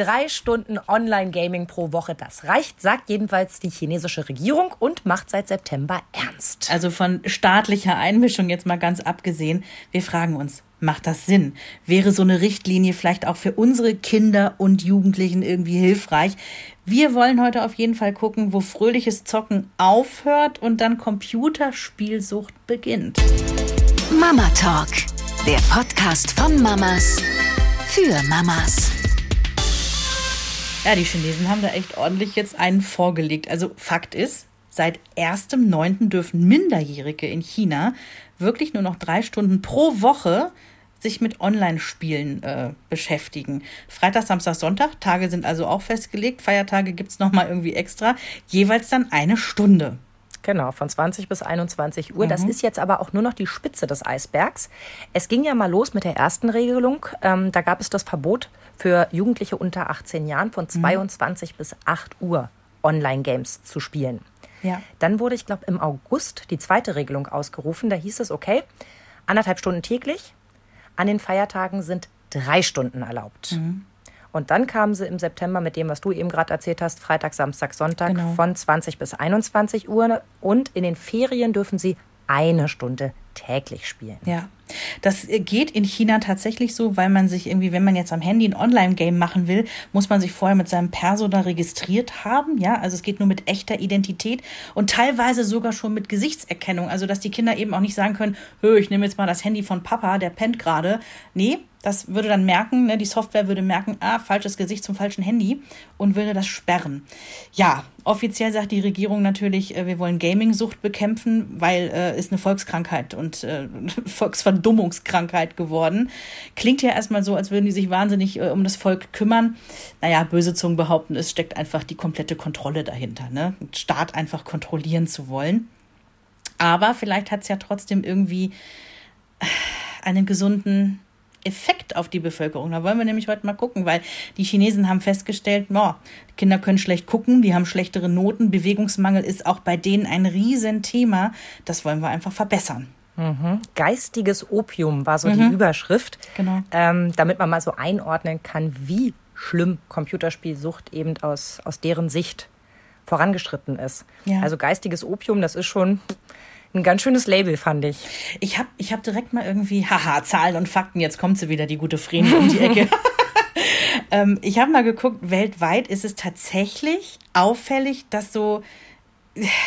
Drei Stunden Online-Gaming pro Woche, das reicht, sagt jedenfalls die chinesische Regierung und macht seit September ernst. Also von staatlicher Einmischung jetzt mal ganz abgesehen. Wir fragen uns, macht das Sinn? Wäre so eine Richtlinie vielleicht auch für unsere Kinder und Jugendlichen irgendwie hilfreich? Wir wollen heute auf jeden Fall gucken, wo fröhliches Zocken aufhört und dann Computerspielsucht beginnt. Mama Talk, der Podcast von Mamas für Mamas. Ja, die Chinesen haben da echt ordentlich jetzt einen vorgelegt. Also Fakt ist, seit 1.9. dürfen Minderjährige in China wirklich nur noch drei Stunden pro Woche sich mit Online-Spielen äh, beschäftigen. Freitag, Samstag, Sonntag, Tage sind also auch festgelegt. Feiertage gibt es nochmal irgendwie extra. Jeweils dann eine Stunde. Genau, von 20 bis 21 Uhr. Mhm. Das ist jetzt aber auch nur noch die Spitze des Eisbergs. Es ging ja mal los mit der ersten Regelung. Ähm, da gab es das Verbot für Jugendliche unter 18 Jahren von 22 mhm. bis 8 Uhr Online-Games zu spielen. Ja. Dann wurde, ich glaube, im August die zweite Regelung ausgerufen. Da hieß es, okay, anderthalb Stunden täglich. An den Feiertagen sind drei Stunden erlaubt. Mhm. Und dann kamen sie im September mit dem, was du eben gerade erzählt hast, Freitag, Samstag, Sonntag genau. von 20 bis 21 Uhr. Und in den Ferien dürfen sie eine Stunde täglich spielen. Ja. Das geht in China tatsächlich so, weil man sich irgendwie, wenn man jetzt am Handy ein Online-Game machen will, muss man sich vorher mit seinem Perso da registriert haben. Ja, also es geht nur mit echter Identität und teilweise sogar schon mit Gesichtserkennung. Also, dass die Kinder eben auch nicht sagen können, Hö, ich nehme jetzt mal das Handy von Papa, der pennt gerade. Nee, das würde dann merken, ne, die Software würde merken, ah, falsches Gesicht zum falschen Handy und würde das sperren. Ja, offiziell sagt die Regierung natürlich, äh, wir wollen Gaming-Sucht bekämpfen, weil äh, ist eine Volkskrankheit und äh, Volksverdummungskrankheit geworden. Klingt ja erstmal so, als würden die sich wahnsinnig äh, um das Volk kümmern. Naja, böse Zungen behaupten, es steckt einfach die komplette Kontrolle dahinter, ne? Staat einfach kontrollieren zu wollen. Aber vielleicht hat es ja trotzdem irgendwie einen gesunden Effekt auf die Bevölkerung. Da wollen wir nämlich heute mal gucken, weil die Chinesen haben festgestellt, oh, Kinder können schlecht gucken, die haben schlechtere Noten, Bewegungsmangel ist auch bei denen ein Riesenthema. Das wollen wir einfach verbessern. Mhm. Geistiges Opium war so mhm. die Überschrift, genau. ähm, damit man mal so einordnen kann, wie schlimm Computerspielsucht eben aus, aus deren Sicht vorangeschritten ist. Ja. Also geistiges Opium, das ist schon ein ganz schönes Label, fand ich. Ich habe ich hab direkt mal irgendwie, haha, Zahlen und Fakten, jetzt kommt sie wieder, die gute Vreni um die Ecke. ähm, ich habe mal geguckt, weltweit ist es tatsächlich auffällig, dass so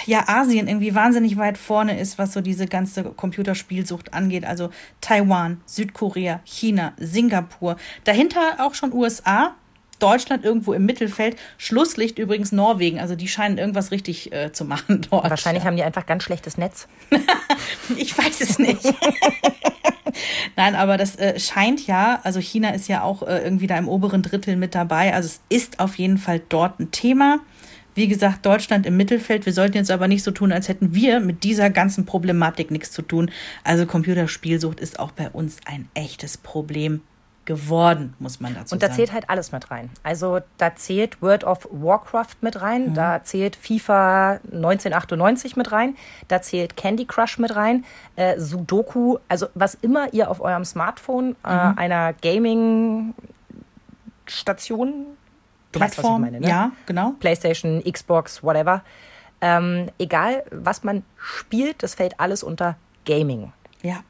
ja, Asien irgendwie wahnsinnig weit vorne ist, was so diese ganze Computerspielsucht angeht. Also Taiwan, Südkorea, China, Singapur. Dahinter auch schon USA, Deutschland irgendwo im Mittelfeld. Schlusslicht übrigens Norwegen. Also die scheinen irgendwas richtig äh, zu machen dort. Wahrscheinlich haben die einfach ganz schlechtes Netz. ich weiß es nicht. Nein, aber das äh, scheint ja, also China ist ja auch äh, irgendwie da im oberen Drittel mit dabei. Also es ist auf jeden Fall dort ein Thema. Wie gesagt, Deutschland im Mittelfeld. Wir sollten jetzt aber nicht so tun, als hätten wir mit dieser ganzen Problematik nichts zu tun. Also Computerspielsucht ist auch bei uns ein echtes Problem geworden, muss man dazu sagen. Und da zählt halt alles mit rein. Also da zählt World of Warcraft mit rein, mhm. da zählt FIFA 1998 mit rein, da zählt Candy Crush mit rein, äh, Sudoku, also was immer ihr auf eurem Smartphone äh, mhm. einer Gaming-Station, Plattform, weißt, meine, ne? ja, genau. PlayStation, Xbox, whatever. Ähm, egal, was man spielt, das fällt alles unter Gaming. Ja.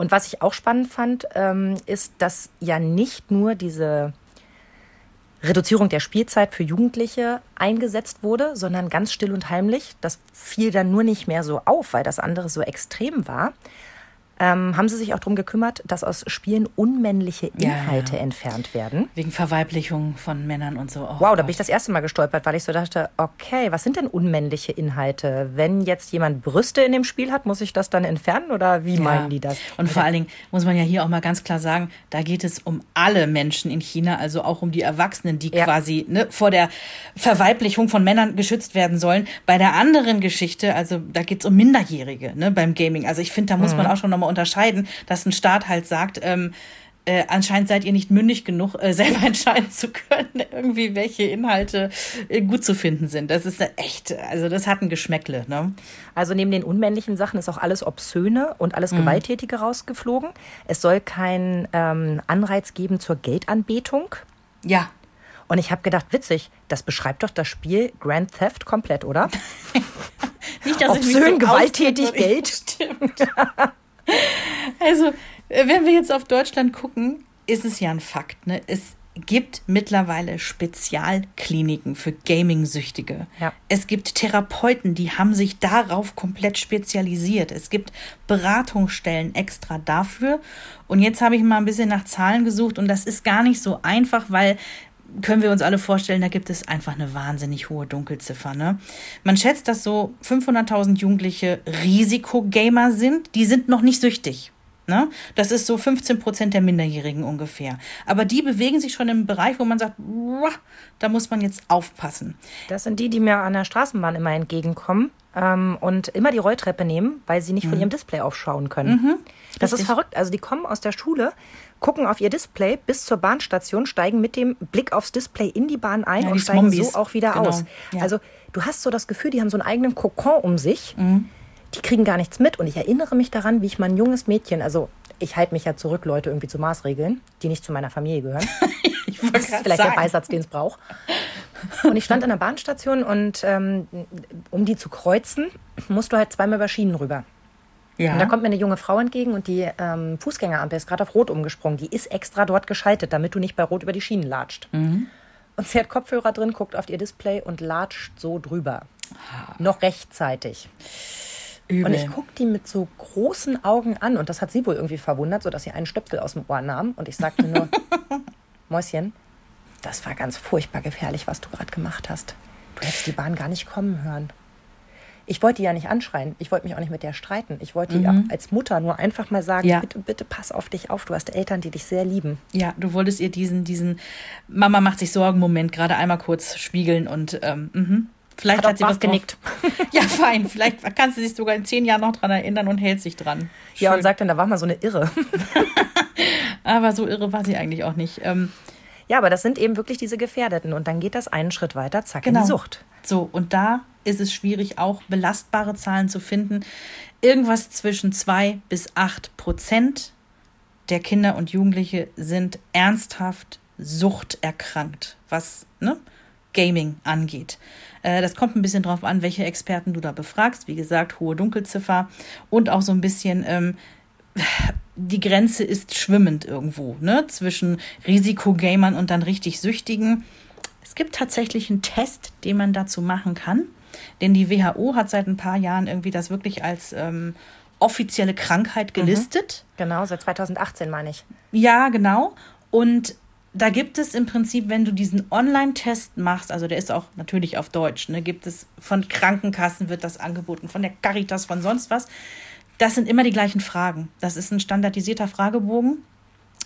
Und was ich auch spannend fand, ähm, ist, dass ja nicht nur diese Reduzierung der Spielzeit für Jugendliche eingesetzt wurde, sondern ganz still und heimlich. Das fiel dann nur nicht mehr so auf, weil das andere so extrem war ähm, haben sie sich auch darum gekümmert, dass aus Spielen unmännliche Inhalte ja, ja. entfernt werden. Wegen Verweiblichung von Männern und so. Oh, wow, da bin ich das erste Mal gestolpert, weil ich so dachte, okay, was sind denn unmännliche Inhalte? Wenn jetzt jemand Brüste in dem Spiel hat, muss ich das dann entfernen oder wie ja. meinen die das? Und vor allen Dingen muss man ja hier auch mal ganz klar sagen, da geht es um alle Menschen in China, also auch um die Erwachsenen, die quasi ne, vor der Verweiblichung von Männern geschützt werden sollen. Bei der anderen Geschichte, also da geht es um Minderjährige ne, beim Gaming. Also ich finde, da muss mhm. man auch schon nochmal unterscheiden, dass ein Staat halt sagt, ähm, äh, anscheinend seid ihr nicht mündig genug, äh, selber entscheiden zu können, irgendwie welche Inhalte äh, gut zu finden sind. Das ist echt, also das hat ein Geschmäckle. Ne? Also neben den unmännlichen Sachen ist auch alles Obszöne und alles mhm. Gewalttätige rausgeflogen. Es soll keinen ähm, Anreiz geben zur Geldanbetung. Ja. Und ich habe gedacht, witzig, das beschreibt doch das Spiel Grand Theft komplett, oder? Nicht, dass Obszön, ich mich so gewalttätig. Geld. Stimmt. also, äh, wenn wir jetzt auf Deutschland gucken, ist es ja ein Fakt. Ne? Es gibt mittlerweile Spezialkliniken für Gaming-Süchtige. Ja. Es gibt Therapeuten, die haben sich darauf komplett spezialisiert. Es gibt Beratungsstellen extra dafür. Und jetzt habe ich mal ein bisschen nach Zahlen gesucht und das ist gar nicht so einfach, weil können wir uns alle vorstellen, da gibt es einfach eine wahnsinnig hohe Dunkelziffer. Ne? Man schätzt, dass so 500.000 Jugendliche Risikogamer sind. Die sind noch nicht süchtig. Ne? Das ist so 15 Prozent der Minderjährigen ungefähr. Aber die bewegen sich schon im Bereich, wo man sagt, "Uah, da muss man jetzt aufpassen. Das sind die, die mir an der Straßenbahn immer entgegenkommen ähm, und immer die Rolltreppe nehmen, weil sie nicht von ihrem Display aufschauen können. das ist Mhm. richtig. verrückt. Also die kommen aus der Schule, gucken auf ihr Display bis zur Bahnstation, steigen mit dem Blick aufs Display in die Bahn ein Ja, und steigen Zombies. so auch wieder Genau. aus. Ja. Also du hast so das Gefühl, die haben so einen eigenen Kokon um sich. Mhm. Die kriegen gar nichts mit. Und ich erinnere mich daran, wie ich mein junges Mädchen, also ich halte mich ja zurück, Leute irgendwie zu Maßregeln, die nicht zu meiner Familie gehören. Ich Das ist vielleicht sagen. der Beisatz, den es braucht. Und ich stand an der Bahnstation und ähm, um die zu kreuzen, musst du halt zweimal über Schienen rüber. Ja. Und da kommt mir eine junge Frau entgegen und die ähm, Fußgängerampel ist gerade auf Rot umgesprungen. Die ist extra dort geschaltet, damit du nicht bei Rot über die Schienen latscht. Mhm. Und sie hat Kopfhörer drin, guckt auf ihr Display und latscht so drüber. Noch rechtzeitig. Übel. Und ich gucke die mit so großen Augen an und das hat sie wohl irgendwie verwundert, sodass sie einen Stöpsel aus dem Ohr nahm. Und ich sagte nur, Mäuschen, das war ganz furchtbar gefährlich, was du gerade gemacht hast. Du hättest die Bahn gar nicht kommen hören. Ich wollte die ja nicht anschreien. Ich wollte mich auch nicht mit der streiten. Ich wollte ihr als Mutter nur einfach mal sagen, Mhm. Ja. bitte, bitte pass auf dich auf. Du hast Eltern, die dich sehr lieben. Ja, du wolltest ihr diesen, diesen Mama macht sich Sorgen Moment gerade einmal kurz spiegeln und ähm, mhm. vielleicht Hat hat, sie was genickt. Ja, fein. Vielleicht kannst du dich sogar in zehn Jahren noch dran erinnern und hält sich dran. Ja, und Schön. sagt dann, da war mal so eine Irre. Aber so irre war sie eigentlich auch nicht. Ähm, Ja, aber das sind eben wirklich diese Gefährdeten. Und dann geht das einen Schritt weiter, zack, in Genau. die Sucht. So, und da ist es schwierig, auch belastbare Zahlen zu finden. Irgendwas zwischen zwei bis acht Prozent der Kinder und Jugendliche sind ernsthaft suchterkrankt, was ne, Gaming angeht. Äh, das kommt ein bisschen drauf an, welche Experten du da befragst. Wie gesagt, hohe Dunkelziffer und auch so ein bisschen ähm, die Grenze ist schwimmend irgendwo, ne? Zwischen Risikogamern und dann richtig Süchtigen. Es gibt tatsächlich einen Test, den man dazu machen kann. Denn die WHO hat seit ein paar Jahren irgendwie das wirklich als ähm, offizielle Krankheit gelistet. Genau, seit 2018 meine ich. Ja, genau. Und da gibt es im Prinzip, wenn du diesen Online-Test machst, also der ist auch natürlich auf Deutsch, ne, gibt es von Krankenkassen wird das angeboten, von der Caritas, von sonst was. Das sind immer die gleichen Fragen. Das ist ein standardisierter Fragebogen.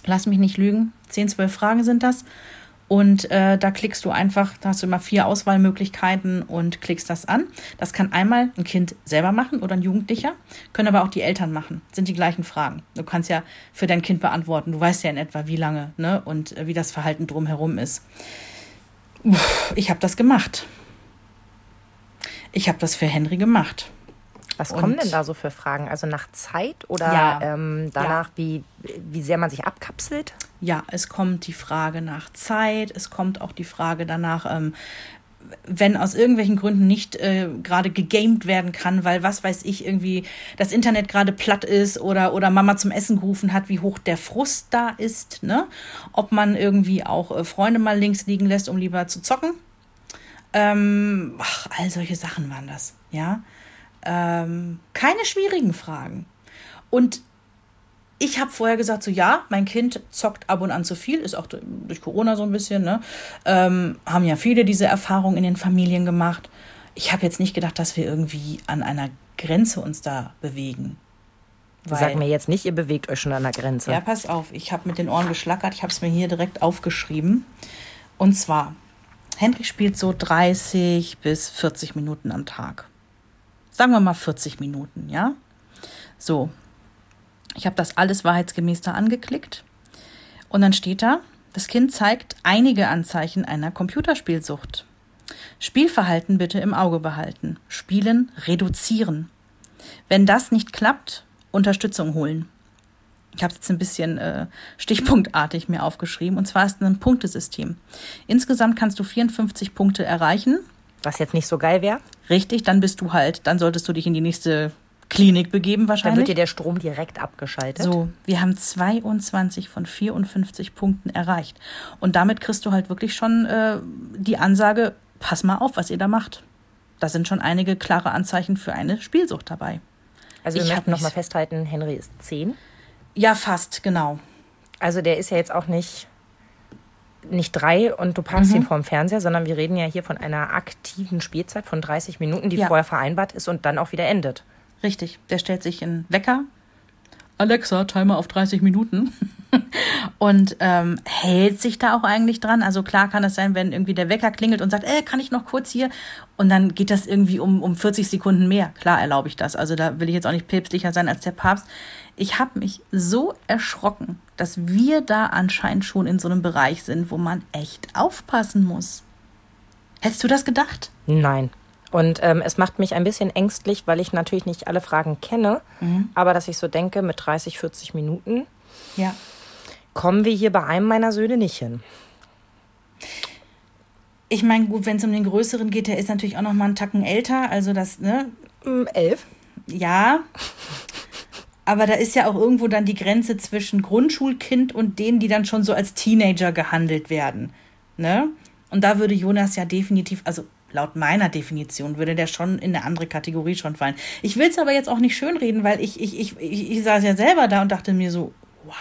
Lass mich nicht lügen. 10, 12 Fragen sind das. Und äh, da klickst du einfach, da hast du immer vier Auswahlmöglichkeiten und klickst das an. Das kann einmal ein Kind selber machen oder ein Jugendlicher, können aber auch die Eltern machen. Sind die gleichen Fragen. Du kannst ja für dein Kind beantworten. Du weißt ja in etwa, wie lange ne? und äh, wie das Verhalten drumherum ist. Uff, ich habe das gemacht. Ich habe das für Henry gemacht. Was Und- kommen denn da so für Fragen? Also nach Zeit oder Ja. ähm, danach, wie, wie sehr man sich abkapselt? Ja, es kommt die Frage nach Zeit, es kommt auch die Frage danach, ähm, wenn aus irgendwelchen Gründen nicht äh, gerade gegamed werden kann, weil was weiß ich, irgendwie das Internet gerade platt ist oder, oder Mama zum Essen gerufen hat, wie hoch der Frust da ist, ne? Ob man irgendwie auch äh, Freunde mal links liegen lässt, um lieber zu zocken. Ähm, ach, all solche Sachen waren das, ja. Ähm, keine schwierigen Fragen. Und ich habe vorher gesagt, so ja, mein Kind zockt ab und an zu viel, ist auch durch Corona so ein bisschen, ne? Ähm, haben ja viele diese Erfahrungen in den Familien gemacht. Ich habe jetzt nicht gedacht, dass wir irgendwie an einer Grenze uns da bewegen. Sie sagen mir jetzt nicht, ihr bewegt euch schon an der Grenze. Ja, pass auf, ich habe mit den Ohren geschlackert, ich habe es mir hier direkt aufgeschrieben. Und zwar, Henry spielt so 30 bis 40 Minuten am Tag. Sagen wir mal 40 Minuten, ja? So, ich habe das alles wahrheitsgemäß da angeklickt. Und dann steht da, das Kind zeigt einige Anzeichen einer Computerspielsucht. Spielverhalten bitte im Auge behalten. Spielen reduzieren. Wenn das nicht klappt, Unterstützung holen. Ich habe es jetzt ein bisschen äh, stichpunktartig mir aufgeschrieben. Und zwar ist es ein Punktesystem. Insgesamt kannst du 54 Punkte erreichen. Was jetzt nicht so geil wäre. Richtig, dann bist du halt, dann solltest du dich in die nächste Klinik begeben wahrscheinlich. Dann wird dir der Strom direkt abgeschaltet. So, wir haben 22 von 54 Punkten erreicht. Und damit kriegst du halt wirklich schon äh, die Ansage, pass mal auf, was ihr da macht. Da sind schon einige klare Anzeichen für eine Spielsucht dabei. Also wir Ich möchten nochmal festhalten, Henry ist 10. Ja, fast, genau. Also der ist ja jetzt auch nicht, nicht drei und du parkst Mhm. ihn vorm Fernseher, sondern wir reden ja hier von einer aktiven Spielzeit von 30 Minuten, die Ja. vorher vereinbart ist und dann auch wieder endet. Richtig. Der stellt sich einen Wecker. Alexa, Timer auf 30 Minuten. und ähm, hält sich da auch eigentlich dran. Also klar kann es sein, wenn irgendwie der Wecker klingelt und sagt, äh, kann ich noch kurz hier? Und dann geht das irgendwie um, um 40 Sekunden mehr. Klar erlaube ich das. Also da will ich jetzt auch nicht päpstlicher sein als der Papst. Ich habe mich so erschrocken, dass wir da anscheinend schon in so einem Bereich sind, wo man echt aufpassen muss. Hättest du das gedacht? Nein. Und ähm, es macht mich ein bisschen ängstlich, weil ich natürlich nicht alle Fragen kenne, Mhm. aber dass ich so denke, mit 30, 40 Minuten Ja. kommen wir hier bei einem meiner Söhne nicht hin. Ich meine, gut, wenn es um den Größeren geht, der ist natürlich auch noch mal einen Tacken älter. Also das, ne, Hm, elf? ja. Aber da ist ja auch irgendwo dann die Grenze zwischen Grundschulkind und denen, die dann schon so als Teenager gehandelt werden. Ne? Und da würde Jonas ja definitiv, also laut meiner Definition, würde der schon in eine andere Kategorie schon fallen. Ich will es aber jetzt auch nicht schönreden, weil ich, ich, ich, ich, ich saß ja selber da und dachte mir so, wow.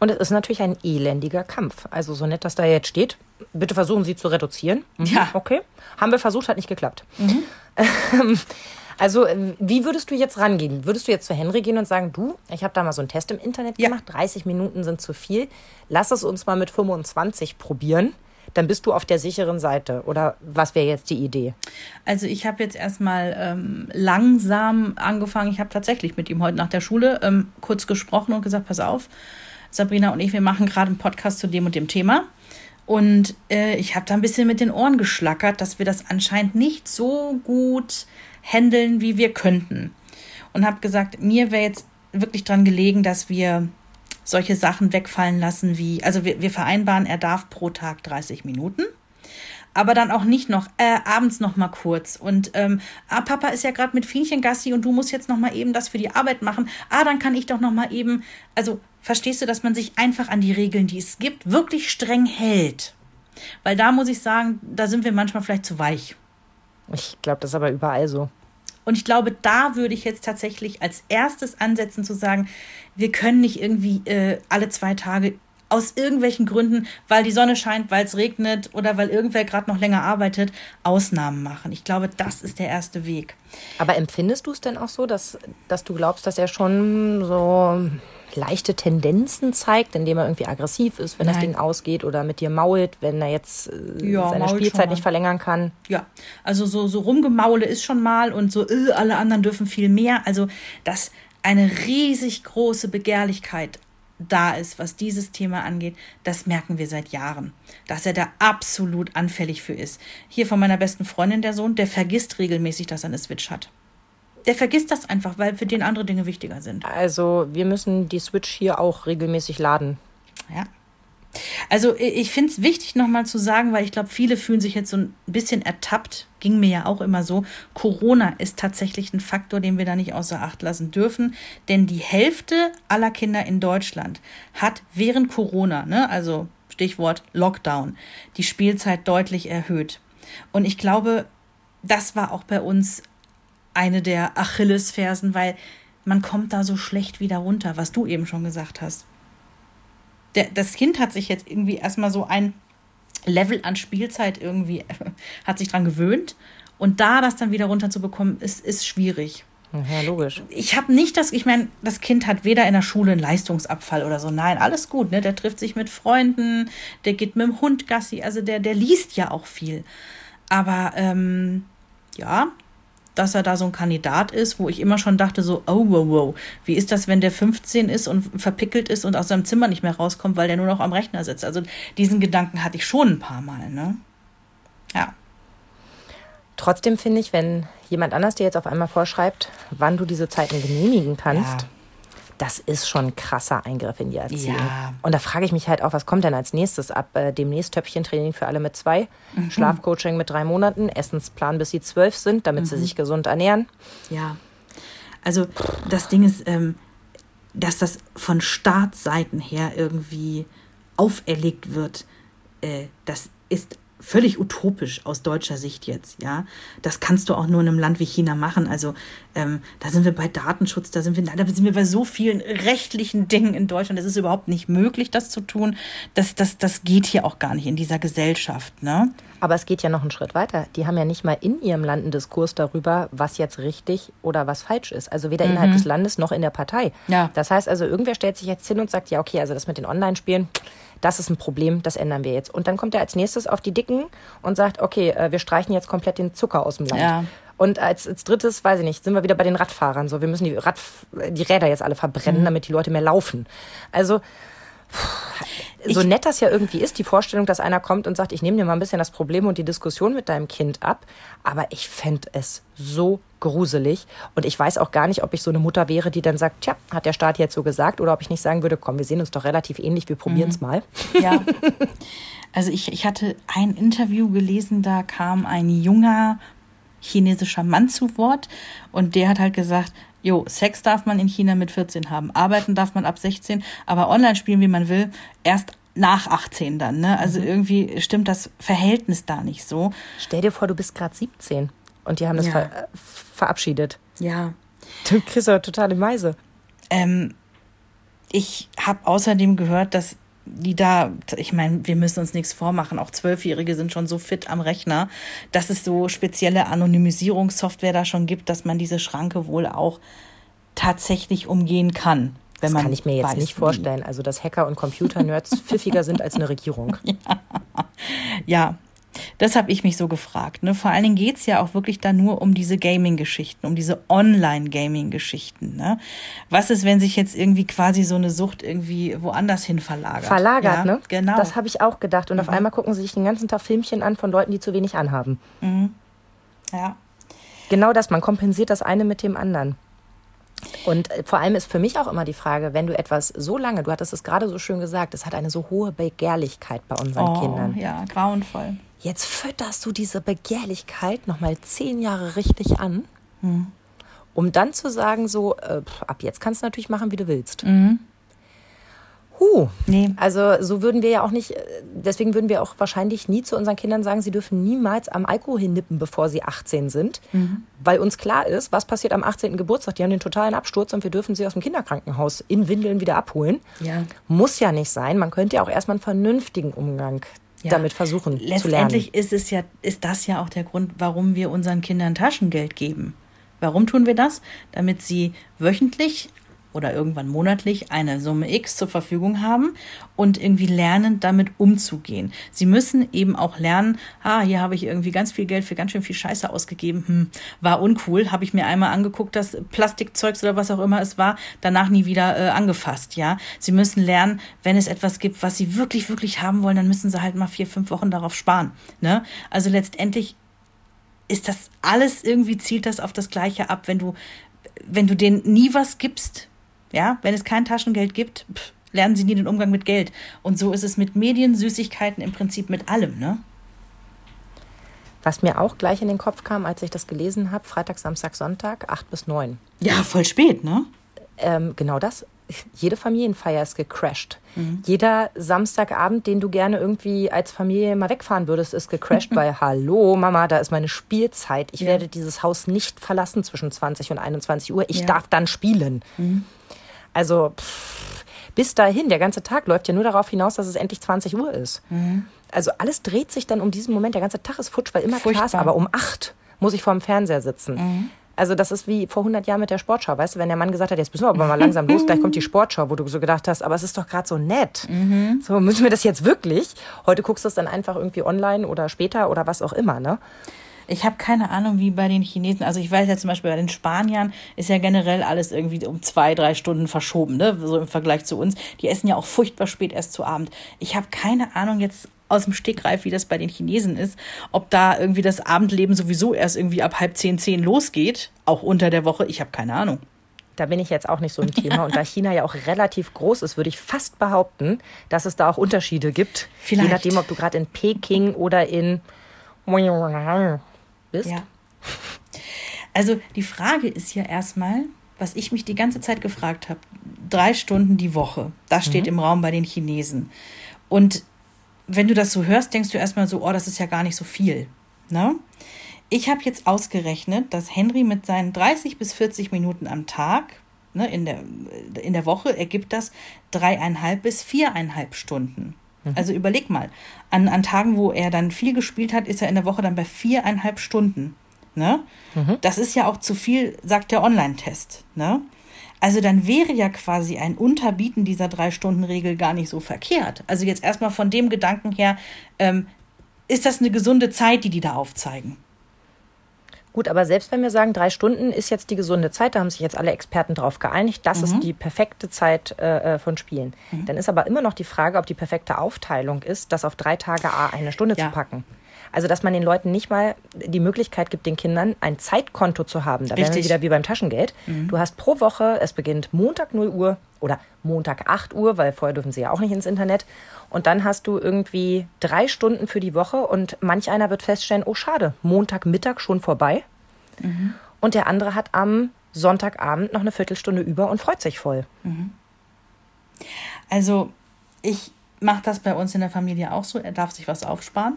Und es ist natürlich ein elendiger Kampf. Also so nett, dass da jetzt steht. Bitte versuchen Sie zu reduzieren. Mhm, Ja. Okay. Haben wir versucht, hat nicht geklappt. Ähm, Also, wie würdest du jetzt rangehen? Würdest du jetzt zu Henry gehen und sagen, du, ich habe da mal so einen Test im Internet Ja. gemacht, 30 Minuten sind zu viel, lass es uns mal mit 25 probieren, dann bist du auf der sicheren Seite. Oder was wäre jetzt die Idee? Also ich habe jetzt erstmal ähm, langsam angefangen. Ich habe tatsächlich mit ihm heute nach der Schule ähm, kurz gesprochen und gesagt, pass auf, Sabrina und ich, wir machen gerade einen Podcast zu dem und dem Thema. Und äh, ich habe da ein bisschen mit den Ohren geschlackert, dass wir das anscheinend nicht so gut handeln, wie wir könnten. Und habe gesagt, mir wäre jetzt wirklich dran gelegen, dass wir solche Sachen wegfallen lassen wie, also wir, wir vereinbaren, er darf pro Tag 30 Minuten aber dann auch nicht noch äh, abends noch mal kurz und ähm, ah, Papa ist ja gerade mit Fienchen Gassi und du musst jetzt noch mal eben das für die Arbeit machen. Ah, dann kann ich doch noch mal eben. Also verstehst du, dass man sich einfach an die Regeln, die es gibt, wirklich streng hält? Weil da muss ich sagen, da sind wir manchmal vielleicht zu weich. Ich glaube, das ist aber überall so. Und ich glaube, da würde ich jetzt tatsächlich als erstes ansetzen zu sagen, wir können nicht irgendwie äh, alle zwei Tage aus irgendwelchen Gründen, weil die Sonne scheint, weil es regnet oder weil irgendwer gerade noch länger arbeitet, Ausnahmen machen. Ich glaube, das ist der erste Weg. Aber empfindest du es denn auch so, dass, dass du glaubst, dass er schon so leichte Tendenzen zeigt, indem er irgendwie aggressiv ist, wenn das Nein. Ding ausgeht oder mit dir mault, wenn er jetzt äh, Ja, seine Spielzeit nicht verlängern kann? Ja, also so, so rumgemaule ist schon mal und so, äh, alle anderen dürfen viel mehr. Also, dass eine riesig große Begehrlichkeit da ist, was dieses Thema angeht, das merken wir seit Jahren. Dass er da absolut anfällig für ist. Hier von meiner besten Freundin, der Sohn, der vergisst regelmäßig, dass er eine Switch hat. Der vergisst das einfach, weil für den andere Dinge wichtiger sind. Also wir müssen die Switch hier auch regelmäßig laden. Ja. Also ich finde es wichtig nochmal zu sagen, weil ich glaube, viele fühlen sich jetzt so ein bisschen ertappt. Ging mir ja auch immer so. Corona ist tatsächlich ein Faktor, den wir da nicht außer Acht lassen dürfen. Denn die Hälfte aller Kinder in Deutschland hat während Corona, ne, also Stichwort Lockdown, die Spielzeit deutlich erhöht. Und ich glaube, das war auch bei uns eine der Achillesfersen, weil man kommt da so schlecht wieder runter, was du eben schon gesagt hast der, das Kind hat sich jetzt irgendwie erstmal so ein Level an Spielzeit irgendwie, hat sich dran gewöhnt. Und da das dann wieder runterzubekommen, ist, ist schwierig. Ja, logisch. Ich habe nicht das, ich meine, das Kind hat weder in der Schule einen Leistungsabfall oder so. Nein, alles gut, ne? Der trifft sich mit Freunden, der geht mit dem Hund Gassi, also der, der liest ja auch viel. Aber ähm, ja, dass er da so ein Kandidat ist, wo ich immer schon dachte, so, oh, wow, wow, wie ist das, wenn der 15 ist und verpickelt ist und aus seinem Zimmer nicht mehr rauskommt, weil der nur noch am Rechner sitzt? Also diesen Gedanken hatte ich schon ein paar Mal, ne? Ja. Trotzdem finde ich, wenn jemand anders dir jetzt auf einmal vorschreibt, wann du diese Zeiten genehmigen kannst, Ja. Das ist schon ein krasser Eingriff in die Erziehung. Ja. Und da frage ich mich halt auch, was kommt denn als nächstes? Ab äh, demnächst Töpfchentraining für alle mit zwei, Mhm. Schlafcoaching mit drei Monaten, Essensplan bis sie zwölf sind, damit Mhm. sie sich gesund ernähren. Ja. Also das Ding ist, ähm, dass das von Staatsseiten her irgendwie auferlegt wird, äh, das ist völlig utopisch aus deutscher Sicht jetzt, ja. Das kannst du auch nur in einem Land wie China machen. Also ähm, da sind wir bei Datenschutz, da sind wir, da sind wir bei so vielen rechtlichen Dingen in Deutschland. Es ist überhaupt nicht möglich, das zu tun. Das, das, das geht hier auch gar nicht in dieser Gesellschaft, ne? Aber es geht ja noch einen Schritt weiter. Die haben ja nicht mal in ihrem Land einen Diskurs darüber, was jetzt richtig oder was falsch ist. Also weder innerhalb des Landes noch in der Partei. Mhm. Ja. Das heißt also, irgendwer stellt sich jetzt hin und sagt, ja, okay, also das mit den Online-Spielen, das ist ein Problem, das ändern wir jetzt. Und dann kommt er als nächstes auf die Dicken und sagt, okay, äh, wir streichen jetzt komplett den Zucker aus dem Land. Ja. Und als, als drittes, weiß ich nicht, sind wir wieder bei den Radfahrern. So, wir müssen die, Rad, die Räder jetzt alle verbrennen, damit die Leute mehr laufen. Also so nett das ja irgendwie ist, die Vorstellung, dass einer kommt und sagt, ich nehme dir mal ein bisschen das Problem und die Diskussion mit deinem Kind ab, aber ich fände es so gruselig und ich weiß auch gar nicht, ob ich so eine Mutter wäre, die dann sagt, tja, hat der Staat jetzt so gesagt oder ob ich nicht sagen würde, komm, wir sehen uns doch relativ ähnlich, wir probieren es mal. Ja. Also ich, ich hatte ein Interview gelesen, da kam ein junger chinesischer Mann zu Wort und der hat halt gesagt, jo, Sex darf man in China mit 14 haben, arbeiten darf man ab 16, aber online spielen, wie man will, erst nach 18 dann. Ne? Also irgendwie stimmt das Verhältnis da nicht so. Stell dir vor, du bist gerade 17 und die haben das Ja. ver verabschiedet. Ja. Du kriegst ja totale Meise. Ähm, ich habe außerdem gehört, dass die da, ich meine, wir müssen uns nichts vormachen, auch Zwölfjährige sind schon so fit am Rechner, dass es so spezielle Anonymisierungssoftware da schon gibt, dass man diese Schranke wohl auch tatsächlich umgehen kann. Wenn Das man kann ich mir jetzt weiß, nicht wie. vorstellen. Also, dass Hacker und Computernerds pfiffiger sind als eine Regierung. Ja, das habe ich mich so gefragt. Ne? Vor allen Dingen geht's ja auch wirklich da nur um diese Gaming-Geschichten, um diese Online-Gaming-Geschichten. Ne? Was ist, wenn sich jetzt irgendwie quasi so eine Sucht irgendwie woanders hin verlagert? Verlagert, ja, ne? Genau. Das habe ich auch gedacht. Und auf einmal gucken sie sich den ganzen Tag Filmchen an von Leuten, die zu wenig anhaben. ja. Genau das, man kompensiert das eine mit dem anderen. Und äh, vor allem ist für mich auch immer die Frage, wenn du etwas so lange, du hattest es gerade so schön gesagt, es hat eine so hohe Begehrlichkeit bei unseren Oh, Kindern. ja, grauenvoll. Jetzt fütterst du diese Begehrlichkeit nochmal zehn Jahre richtig an, um dann zu sagen, so, äh, ab jetzt kannst du natürlich machen, wie du willst. Huh. Nee. Also so würden wir ja auch nicht, äh, deswegen würden wir auch wahrscheinlich nie zu unseren Kindern sagen, sie dürfen niemals am Alkohol hinnippen, bevor sie 18 sind. Weil uns klar ist, was passiert am 18. Geburtstag. Die haben den totalen Absturz und wir dürfen sie aus dem Kinderkrankenhaus in Windeln wieder abholen. Ja. Muss ja nicht sein. Man könnte ja auch erstmal einen vernünftigen Umgang Ja. damit versuchen zu lernen. Letztendlich ist es ja, ist das ja auch der Grund, warum wir unseren Kindern Taschengeld geben. Warum tun wir das? Damit sie wöchentlich oder irgendwann monatlich eine Summe X zur Verfügung haben und irgendwie lernen, damit umzugehen. Sie müssen eben auch lernen, ah, hier habe ich irgendwie ganz viel Geld für ganz schön viel Scheiße ausgegeben, hm, war uncool, habe ich mir einmal angeguckt, das Plastikzeugs oder was auch immer es war, danach nie wieder äh, angefasst, ja. Sie müssen lernen, wenn es etwas gibt, was sie wirklich, wirklich haben wollen, dann müssen sie halt mal vier, fünf Wochen darauf sparen, ne. Also letztendlich ist das alles irgendwie zielt das auf das Gleiche ab, wenn du, wenn du denen nie was gibst, ja, wenn es kein Taschengeld gibt, pff, lernen sie nie den Umgang mit Geld. Und so ist es mit Medien, Süßigkeiten, im Prinzip mit allem, ne? Was mir auch gleich in den Kopf kam, als ich das gelesen habe, Freitag, Samstag, Sonntag, 8 bis 9. Ja, voll spät, ne? Ähm, genau das. Jede Familienfeier ist gecrashed. Jeder Samstagabend, den du gerne irgendwie als Familie mal wegfahren würdest, ist gecrashed, weil, hallo Mama, da ist meine Spielzeit. Ich Ja. werde dieses Haus nicht verlassen zwischen 20 und 21 Uhr. Ich Ja. darf dann spielen. Also pff, bis dahin, der ganze Tag läuft ja nur darauf hinaus, dass es endlich 20 Uhr ist. Also alles dreht sich dann um diesen Moment. Der ganze Tag ist futsch, weil immer klar ist, Furchtbar. aber um acht muss ich vor dem Fernseher sitzen. Also das ist wie vor 100 Jahren mit der Sportschau, weißt du, wenn der Mann gesagt hat, jetzt müssen wir aber mal langsam los, gleich kommt die Sportschau, wo du so gedacht hast, aber es ist doch gerade so nett. So müssen wir das jetzt wirklich? Heute guckst du es dann einfach irgendwie online oder später oder was auch immer, ne? Ich habe keine Ahnung, wie bei den Chinesen. Also ich weiß ja zum Beispiel bei den Spaniern ist ja generell alles irgendwie um zwei, drei Stunden verschoben, ne? So im Vergleich zu uns. Die essen ja auch furchtbar spät erst zu Abend. Ich habe keine Ahnung jetzt aus dem Stegreif, wie das bei den Chinesen ist, ob da irgendwie das Abendleben sowieso erst irgendwie ab halb zehn, zehn losgeht, auch unter der Woche. Ich habe keine Ahnung. Da bin ich jetzt auch nicht so im Thema. Und da China ja auch relativ groß ist, würde ich fast behaupten, dass es da auch Unterschiede gibt. Vielleicht. Je nachdem, ob du gerade in Peking oder in bist. Ja. Also die Frage ist ja erstmal, was ich mich die ganze Zeit gefragt habe, drei Stunden die Woche, das steht im Raum bei den Chinesen. Und wenn du das so hörst, denkst du erstmal so, oh, das ist ja gar nicht so viel. Ne? Ich habe jetzt ausgerechnet, dass Henry mit seinen 30 bis 40 Minuten am Tag ne, in, der, in der Woche ergibt das dreieinhalb bis viereinhalb Stunden. Also überleg mal, an, an Tagen, wo er dann viel gespielt hat, ist er in der Woche dann bei viereinhalb Stunden. Ne? Das ist ja auch zu viel, sagt der Online-Test. Ne? Also dann wäre ja quasi ein Unterbieten dieser Drei-Stunden-Regel gar nicht so verkehrt. Also jetzt erstmal von dem Gedanken her, ähm, ist das eine gesunde Zeit, die die da aufzeigen? Gut, aber selbst wenn wir sagen, drei Stunden ist jetzt die gesunde Zeit, da haben sich jetzt alle Experten darauf geeinigt, das ist die perfekte Zeit äh, von Spielen. Dann ist aber immer noch die Frage, ob die perfekte Aufteilung ist, das auf drei Tage A eine Stunde Ja. zu packen. Also, dass man den Leuten nicht mal die Möglichkeit gibt, den Kindern ein Zeitkonto zu haben. Da wären wir Richtig. wieder wie beim Taschengeld. Du hast pro Woche, es beginnt Montag 0 Uhr oder Montag 8 Uhr, weil vorher dürfen sie ja auch nicht ins Internet. Und dann hast du irgendwie drei Stunden für die Woche und manch einer wird feststellen, oh schade, Montagmittag schon vorbei. Und der andere hat am Sonntagabend noch eine Viertelstunde über und freut sich voll. Also ich mache das bei uns in der Familie auch so. Er darf sich was aufsparen.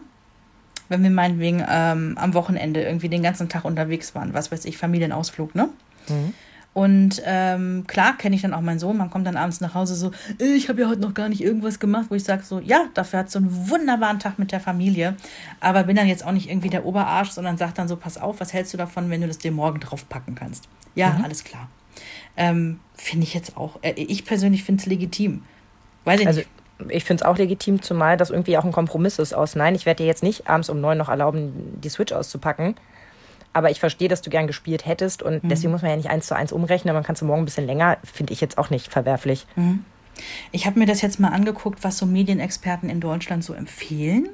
Wenn wir meinetwegen ähm, am Wochenende irgendwie den ganzen Tag unterwegs waren, was weiß ich, Familienausflug, ne? Und ähm, klar kenne ich dann auch meinen Sohn. Man kommt dann abends nach Hause so, "Äh, ich habe ja heute noch gar nicht irgendwas gemacht, wo ich sage so, ja, dafür hat so einen wunderbaren Tag mit der Familie. Aber bin dann jetzt auch nicht irgendwie der Oberarsch, sondern sag dann so, pass auf, was hältst du davon, wenn du das dir morgen draufpacken kannst? Ja, alles klar. Ähm, finde ich jetzt auch. Äh, ich persönlich finde es legitim. Weiß ich Also nicht. Ich finde es auch legitim, zumal das irgendwie auch ein Kompromiss ist aus, nein, ich werde dir jetzt nicht abends um neun noch erlauben, die Switch auszupacken. Aber ich verstehe, dass du gern gespielt hättest und deswegen muss man ja nicht eins zu eins umrechnen, man kann es morgen ein bisschen länger, finde ich jetzt auch nicht verwerflich. Ich habe mir das jetzt mal angeguckt, was so Medienexperten in Deutschland so empfehlen.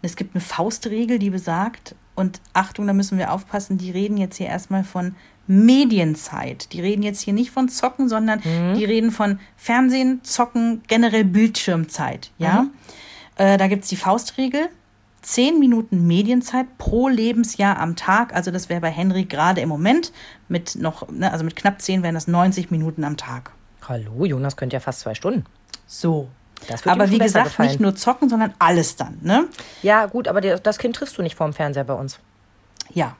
Es gibt eine Faustregel, die besagt, und Achtung, da müssen wir aufpassen, die reden jetzt hier erstmal von Medienzeit. Die reden jetzt hier nicht von Zocken, sondern die reden von Fernsehen, Zocken, generell Bildschirmzeit. Ja? Äh, da gibt es die Faustregel. 10 Minuten Medienzeit pro Lebensjahr am Tag. Also das wäre bei Henry gerade im Moment mit noch, ne, also mit knapp 10 wären das 90 Minuten am Tag. Hallo, Jonas könnte ja fast zwei Stunden. So. Aber wie gesagt, gefallen. nicht nur zocken, sondern alles dann, ne? Ja, gut, aber das Kind triffst du nicht vorm Fernseher bei uns. Ja.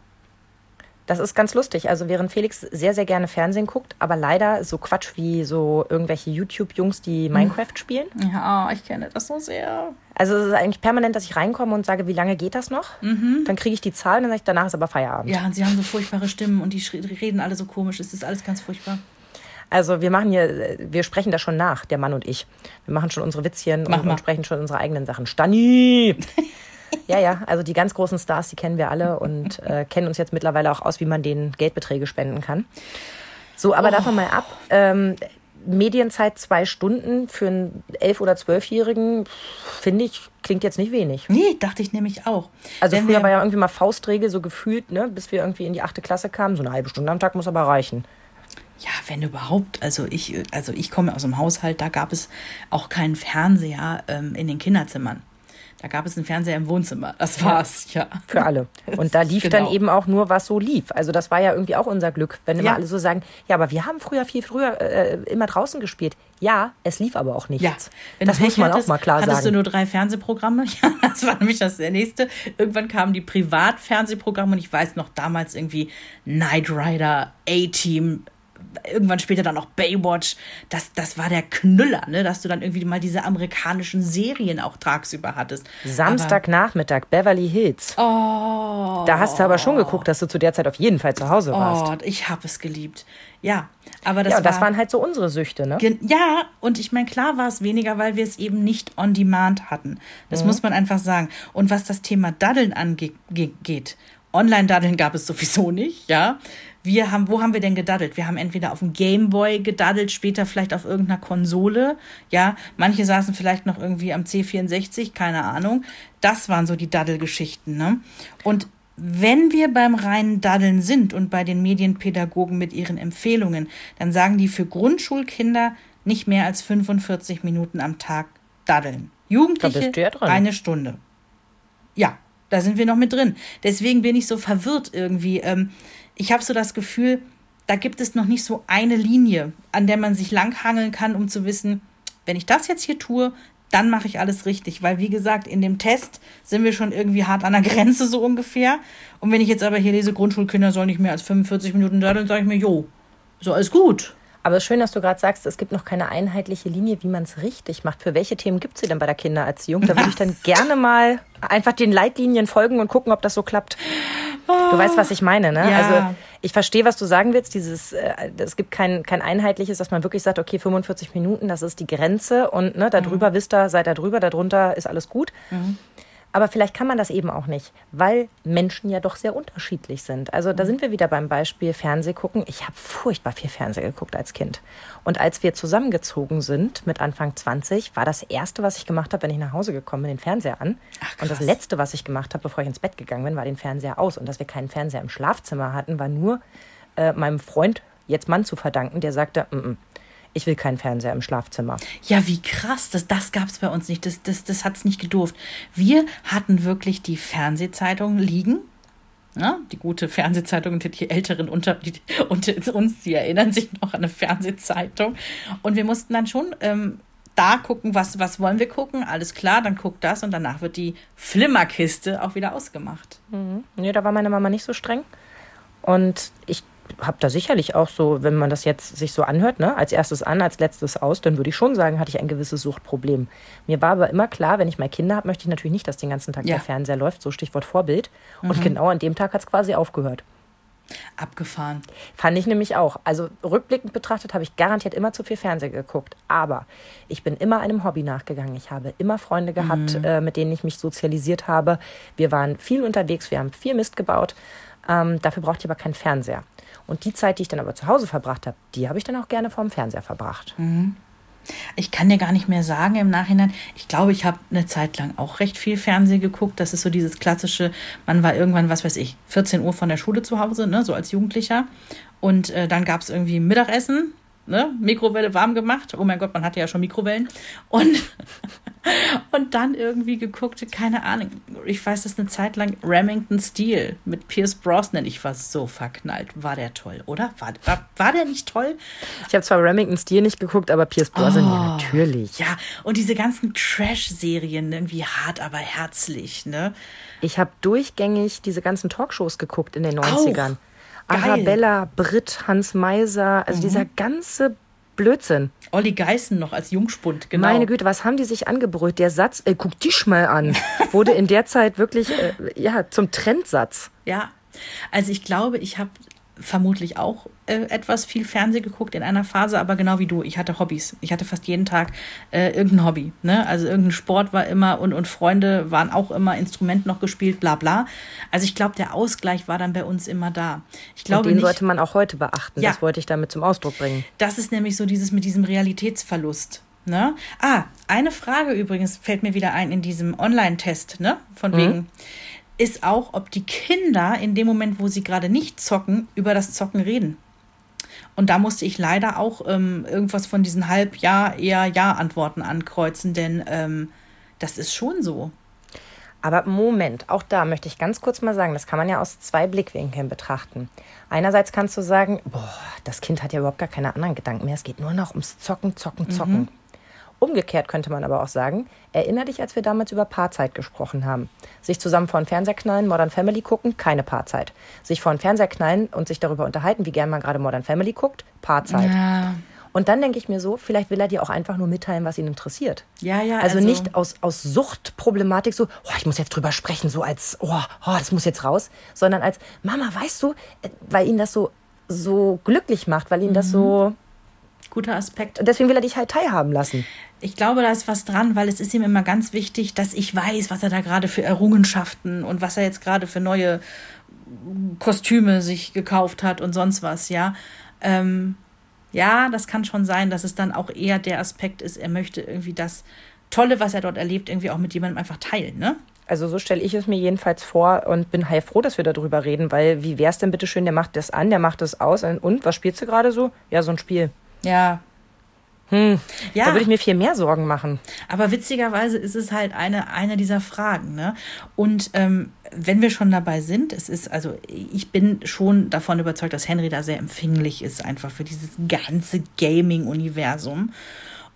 Das ist ganz lustig. Also während Felix sehr, sehr gerne Fernsehen guckt, aber leider so Quatsch wie so irgendwelche YouTube-Jungs, die Minecraft spielen. Ja, ich kenne das so sehr. Also es ist eigentlich permanent, dass ich reinkomme und sage, wie lange geht das noch? Dann kriege ich die Zahl und dann sage ich, danach ist aber Feierabend. Ja, und sie haben so furchtbare Stimmen und die reden alle so komisch. Es ist alles ganz furchtbar. Also wir machen hier, wir sprechen das schon nach, der Mann und ich. Wir machen schon unsere Witzchen Mach und, und sprechen schon unsere eigenen Sachen. Stani! ja, ja, also die ganz großen Stars, die kennen wir alle und äh, kennen uns jetzt mittlerweile auch aus, wie man denen Geldbeträge spenden kann. So, aber davon mal ab. Ähm, Medienzeit zwei Stunden für einen elf- oder zwölfjährigen, finde ich, klingt jetzt nicht wenig. Nee, dachte ich nämlich auch. Also Wenn früher wir- war ja irgendwie mal Faustregel so gefühlt, ne, bis wir irgendwie in die achte Klasse kamen. So eine halbe Stunde am Tag muss aber reichen. Ja, wenn überhaupt. Also ich, also ich komme aus einem Haushalt, da gab es auch keinen Fernseher ähm, in den Kinderzimmern. Da gab es einen Fernseher im Wohnzimmer. Das war's, ja. Für alle. Und da lief dann Genau. eben auch nur, was so lief. Also das war ja irgendwie auch unser Glück. Wenn immer Ja. alle so sagen, ja, aber wir haben früher viel früher äh, immer draußen gespielt. Ja, es lief aber auch nichts. Ja, wenn das du muss man hattest, auch mal klar hattest du sagen. nur drei Fernsehprogramme? Ja, das war nämlich das nächste. Irgendwann kamen die Privatfernsehprogramme und ich weiß noch damals irgendwie Knight Rider, A-Team, irgendwann später dann auch Baywatch. Das, das war der Knüller, ne? dass du dann irgendwie mal diese amerikanischen Serien auch tagsüber hattest. Samstagnachmittag, Beverly Hills. Oh, Da hast du aber schon geguckt, dass du zu der Zeit auf jeden Fall zu Hause warst. oh ich habe es geliebt. Ja, aber das, ja, das war, waren halt so unsere Süchte, ne? Ja, und ich meine, klar war es weniger, weil wir es eben nicht on demand hatten. Das muss man einfach sagen. Und was das Thema Daddeln angeht, Online-Daddeln gab es sowieso nicht, ja. Wir haben, wo haben wir denn gedaddelt? Wir haben entweder auf dem Gameboy gedaddelt, später vielleicht auf irgendeiner Konsole, ja. Manche saßen vielleicht noch irgendwie am C64, keine Ahnung. Das waren so die Daddelgeschichten, ne? Und wenn wir beim reinen Daddeln sind und bei den Medienpädagogen mit ihren Empfehlungen, dann sagen die für Grundschulkinder nicht mehr als 45 Minuten am Tag daddeln. Jugendliche ja eine Stunde. Ja, da sind wir noch mit drin. Deswegen bin ich so verwirrt irgendwie. Ähm, ich habe so das Gefühl, da gibt es noch nicht so eine Linie, an der man sich langhangeln kann, um zu wissen, wenn ich das jetzt hier tue, dann mache ich alles richtig. Weil, wie gesagt, in dem Test sind wir schon irgendwie hart an der Grenze, so ungefähr. Und wenn ich jetzt aber hier lese, Grundschulkinder sollen nicht mehr als 45 Minuten da, dann sage ich mir, jo, so alles gut. Aber es ist schön, dass du gerade sagst, es gibt noch keine einheitliche Linie, wie man es richtig macht. Für welche Themen gibt es sie denn bei der Kindererziehung? Da würde ich dann gerne mal einfach den Leitlinien folgen und gucken, ob das so klappt. Du weißt, was ich meine, ne? Ja. Also ich verstehe, was du sagen willst. Dieses, äh, es gibt kein, kein einheitliches, dass man wirklich sagt, okay, 45 Minuten, das ist die Grenze und ne, darüber mhm. wisst ihr, seid ihr drüber, darunter ist alles gut. Mhm. Aber vielleicht kann man das eben auch nicht, weil Menschen ja doch sehr unterschiedlich sind. Also da mhm. sind wir wieder beim Beispiel Fernseh gucken. Ich habe furchtbar viel Fernseh geguckt als Kind. Und als wir zusammengezogen sind mit Anfang 20, war das erste, was ich gemacht habe, wenn ich nach Hause gekommen bin, den Fernseher an. Ach, und das letzte, was ich gemacht habe, bevor ich ins Bett gegangen bin, war den Fernseher aus. Und dass wir keinen Fernseher im Schlafzimmer hatten, war nur äh, meinem Freund, jetzt Mann, zu verdanken, der sagte, mm -mm, ich will keinen Fernseher im Schlafzimmer. Ja, wie krass, das, das gab es bei uns nicht. Das, das, das hat es nicht gedurft. Wir hatten wirklich die Fernsehzeitung liegen. Ja, die gute Fernsehzeitung die Älteren unter, die, unter uns, die erinnern sich noch an eine Fernsehzeitung. Und wir mussten dann schon ähm, da gucken, was, was wollen wir gucken. Alles klar, dann guckt das und danach wird die Flimmerkiste auch wieder ausgemacht. Mhm. Nee, da war meine Mama nicht so streng. Und ich habe da sicherlich auch so, wenn man das jetzt sich so anhört, ne, als erstes an, als letztes aus, dann würde ich schon sagen, hatte ich ein gewisses Suchtproblem. Mir war aber immer klar, wenn ich mal Kinder habe, möchte ich natürlich nicht, dass den ganzen Tag ja. der Fernseher läuft, so Stichwort Vorbild. Mhm. Und genau an dem Tag hat es quasi aufgehört. Abgefahren. Fand ich nämlich auch. Also rückblickend betrachtet habe ich garantiert immer zu viel Fernsehen geguckt. Aber ich bin immer einem Hobby nachgegangen. Ich habe immer Freunde gehabt, mhm. äh, mit denen ich mich sozialisiert habe. Wir waren viel unterwegs, wir haben viel Mist gebaut. Ähm, dafür brauchte ich aber keinen Fernseher. Und die Zeit, die ich dann aber zu Hause verbracht habe, die habe ich dann auch gerne vorm Fernseher verbracht. Mhm. Ich kann dir gar nicht mehr sagen im Nachhinein. Ich glaube, ich habe eine Zeit lang auch recht viel Fernsehen geguckt. Das ist so dieses klassische, man war irgendwann, was weiß ich, 14 Uhr von der Schule zu Hause, ne, so als Jugendlicher. Und äh, dann gab es irgendwie Mittagessen ne, Mikrowelle warm gemacht. Oh mein Gott, man hatte ja schon Mikrowellen. Und, und dann irgendwie geguckt, keine Ahnung, ich weiß das eine Zeit lang, Remington Steel mit Pierce Brosnan. Ich war so verknallt. War der toll, oder? War, war, war der nicht toll? Ich habe zwar Remington Steel nicht geguckt, aber Pierce Brosnan oh, ja natürlich. Ja, und diese ganzen Trash-Serien, irgendwie hart, aber herzlich, ne? Ich habe durchgängig diese ganzen Talkshows geguckt in den 90ern. Auch. Arabella, Britt, Hans Meiser, also mhm. dieser ganze Blödsinn. Olli Geißen noch als Jungspund, genau. Meine Güte, was haben die sich angebrüllt? Der Satz, ey, guck dich mal an, wurde in der Zeit wirklich äh, ja, zum Trendsatz. Ja, also ich glaube, ich habe vermutlich auch äh, etwas viel Fernsehen geguckt in einer Phase, aber genau wie du, ich hatte Hobbys. Ich hatte fast jeden Tag äh, irgendein Hobby. Ne? Also irgendein Sport war immer und, und Freunde waren auch immer, Instrument noch gespielt, bla bla. Also ich glaube, der Ausgleich war dann bei uns immer da. Ich glaube und den nicht, sollte man auch heute beachten. Ja, das wollte ich damit zum Ausdruck bringen. Das ist nämlich so dieses mit diesem Realitätsverlust. Ne? Ah, eine Frage übrigens fällt mir wieder ein in diesem Online-Test, ne? Von mhm. wegen ist auch, ob die Kinder in dem Moment, wo sie gerade nicht zocken, über das Zocken reden. Und da musste ich leider auch ähm, irgendwas von diesen Halb-Ja, eher Ja-Antworten ankreuzen, denn ähm, das ist schon so. Aber Moment, auch da möchte ich ganz kurz mal sagen, das kann man ja aus zwei Blickwinkeln betrachten. Einerseits kannst du sagen, boah, das Kind hat ja überhaupt gar keine anderen Gedanken mehr, es geht nur noch ums Zocken, Zocken, Zocken. Mhm. Umgekehrt könnte man aber auch sagen, erinnere dich, als wir damals über Paarzeit gesprochen haben. Sich zusammen vor den Fernseher knallen, Modern Family gucken, keine Paarzeit. Sich vor den Fernseher knallen und sich darüber unterhalten, wie gern man gerade Modern Family guckt, Paarzeit. Ja. Und dann denke ich mir so, vielleicht will er dir auch einfach nur mitteilen, was ihn interessiert. Ja, ja. Also, also nicht aus, aus Suchtproblematik so, oh, ich muss jetzt drüber sprechen, so als, oh, oh, das muss jetzt raus, sondern als, Mama, weißt du, äh, weil ihn das so, so glücklich macht, weil ihn mhm. das so guter Aspekt. Deswegen will er dich halt teilhaben lassen. Ich glaube, da ist was dran, weil es ist ihm immer ganz wichtig, dass ich weiß, was er da gerade für Errungenschaften und was er jetzt gerade für neue Kostüme sich gekauft hat und sonst was, ja. Ähm, ja, das kann schon sein, dass es dann auch eher der Aspekt ist, er möchte irgendwie das Tolle, was er dort erlebt, irgendwie auch mit jemandem einfach teilen, ne? Also so stelle ich es mir jedenfalls vor und bin heilfroh, dass wir darüber reden, weil wie wär's denn bitte schön, der macht das an, der macht das aus und was spielst du gerade so? Ja, so ein Spiel. Ja. Hm. Ja. Da würde ich mir viel mehr Sorgen machen. Aber witzigerweise ist es halt eine, eine dieser Fragen. Ne? Und ähm, wenn wir schon dabei sind, es ist, also ich bin schon davon überzeugt, dass Henry da sehr empfänglich ist, einfach für dieses ganze Gaming-Universum.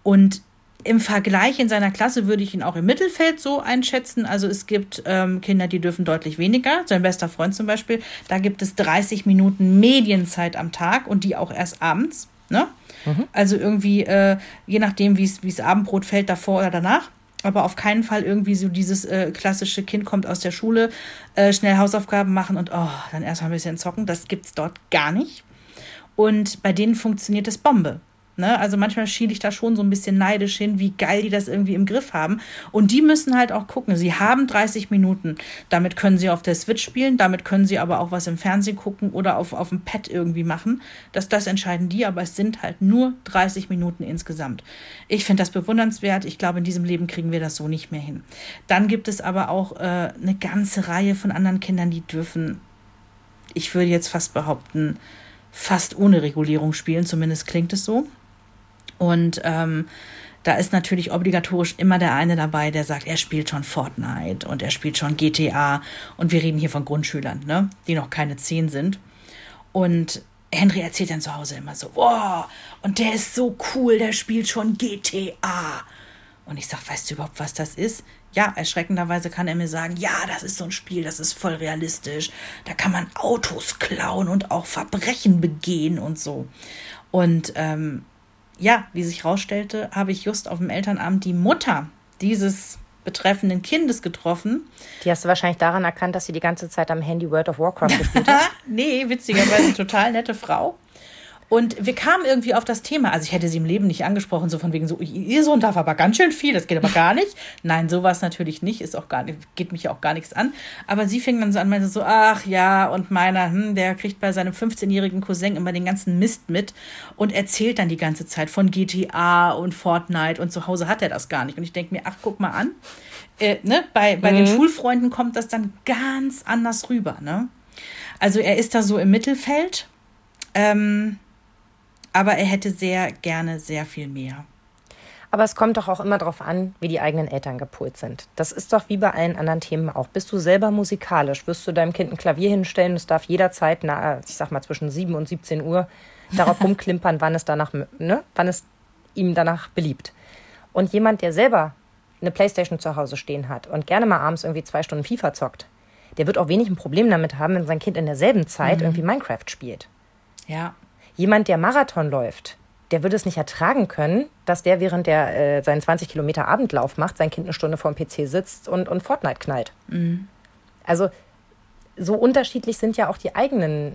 Und im Vergleich in seiner Klasse würde ich ihn auch im Mittelfeld so einschätzen. Also es gibt ähm, Kinder, die dürfen deutlich weniger. Sein bester Freund zum Beispiel, da gibt es 30 Minuten Medienzeit am Tag und die auch erst abends. Ne? Mhm. Also irgendwie, äh, je nachdem, wie es Abendbrot fällt, davor oder danach. Aber auf keinen Fall irgendwie so dieses äh, klassische Kind kommt aus der Schule, äh, schnell Hausaufgaben machen und oh, dann erstmal ein bisschen zocken. Das gibt es dort gar nicht. Und bei denen funktioniert das Bombe. Ne? Also manchmal schiele ich da schon so ein bisschen neidisch hin, wie geil die das irgendwie im Griff haben. Und die müssen halt auch gucken. Sie haben 30 Minuten. Damit können sie auf der Switch spielen, damit können sie aber auch was im Fernsehen gucken oder auf, auf dem Pad irgendwie machen. Das, das entscheiden die, aber es sind halt nur 30 Minuten insgesamt. Ich finde das bewundernswert. Ich glaube, in diesem Leben kriegen wir das so nicht mehr hin. Dann gibt es aber auch äh, eine ganze Reihe von anderen Kindern, die dürfen, ich würde jetzt fast behaupten, fast ohne Regulierung spielen. Zumindest klingt es so. Und ähm, da ist natürlich obligatorisch immer der eine dabei, der sagt, er spielt schon Fortnite und er spielt schon GTA. Und wir reden hier von Grundschülern, ne? die noch keine zehn sind. Und Henry erzählt dann zu Hause immer so, wow, und der ist so cool, der spielt schon GTA. Und ich sag, weißt du überhaupt, was das ist? Ja, erschreckenderweise kann er mir sagen, ja, das ist so ein Spiel, das ist voll realistisch. Da kann man Autos klauen und auch Verbrechen begehen und so. Und ähm, ja, wie sich herausstellte, habe ich just auf dem Elternabend die Mutter dieses betreffenden Kindes getroffen. Die hast du wahrscheinlich daran erkannt, dass sie die ganze Zeit am Handy World of Warcraft gespielt hat. nee, witzigerweise total nette Frau. Und wir kamen irgendwie auf das Thema. Also ich hätte sie im Leben nicht angesprochen, so von wegen so, ihr Sohn darf aber ganz schön viel, das geht aber gar nicht. Nein, sowas natürlich nicht, ist auch gar nicht, geht mich auch gar nichts an. Aber sie fing dann so an, meinte so, ach ja, und meiner, hm, der kriegt bei seinem 15-jährigen Cousin immer den ganzen Mist mit und erzählt dann die ganze Zeit von GTA und Fortnite und zu Hause hat er das gar nicht. Und ich denke mir, ach, guck mal an. Äh, ne? Bei, bei mhm. den Schulfreunden kommt das dann ganz anders rüber. Ne? Also er ist da so im Mittelfeld. Ähm, aber er hätte sehr gerne sehr viel mehr. Aber es kommt doch auch immer darauf an, wie die eigenen Eltern gepolt sind. Das ist doch wie bei allen anderen Themen auch. Bist du selber musikalisch? Wirst du deinem Kind ein Klavier hinstellen? Es darf jederzeit, na, ich sag mal zwischen 7 und 17 Uhr, darauf rumklimpern, wann es danach, ne, wann es ihm danach beliebt. Und jemand, der selber eine Playstation zu Hause stehen hat und gerne mal abends irgendwie zwei Stunden FIFA zockt, der wird auch wenig ein Problem damit haben, wenn sein Kind in derselben Zeit mhm. irgendwie Minecraft spielt. Ja. Jemand, der Marathon läuft, der würde es nicht ertragen können, dass der während der äh, seinen 20 Kilometer Abendlauf macht, sein Kind eine Stunde vor dem PC sitzt und, und Fortnite knallt. Mhm. Also so unterschiedlich sind ja auch die eigenen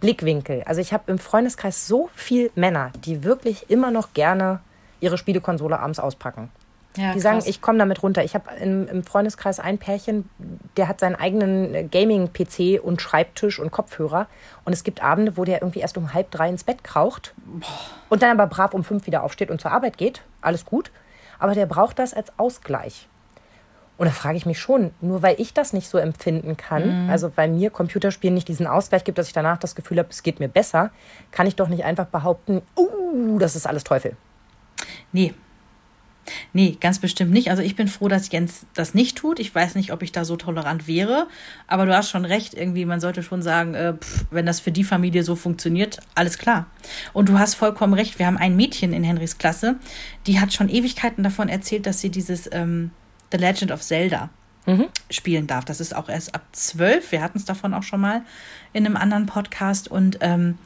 Blickwinkel. Also ich habe im Freundeskreis so viele Männer, die wirklich immer noch gerne ihre Spielekonsole abends auspacken. Ja, die sagen, krass. ich komme damit runter. Ich habe im Freundeskreis ein Pärchen, der hat seinen eigenen äh, Gaming-PC und Schreibtisch und Kopfhörer. Und es gibt Abende, wo der irgendwie erst um halb drei ins Bett kraucht und dann aber brav um fünf wieder aufsteht und zur Arbeit geht. Alles gut. Aber der braucht das als Ausgleich. Und da frage ich mich schon, nur weil ich das nicht so empfinden kann, mhm. also weil mir Computerspielen nicht diesen Ausgleich gibt, dass ich danach das Gefühl habe, es geht mir besser, kann ich doch nicht einfach behaupten, uh, das ist alles Teufel. Nee, Nee, ganz bestimmt nicht. Also ich bin froh, dass Jens das nicht tut. Ich weiß nicht, ob ich da so tolerant wäre. Aber du hast schon recht, irgendwie, man sollte schon sagen, äh, pff, wenn das für die Familie so funktioniert, alles klar. Und du hast vollkommen recht. Wir haben ein Mädchen in Henrys Klasse, die hat schon Ewigkeiten davon erzählt, dass sie dieses ähm, The Legend of Zelda mhm. spielen darf. Das ist auch erst ab zwölf. Wir hatten es davon auch schon mal in einem anderen Podcast. Und ähm,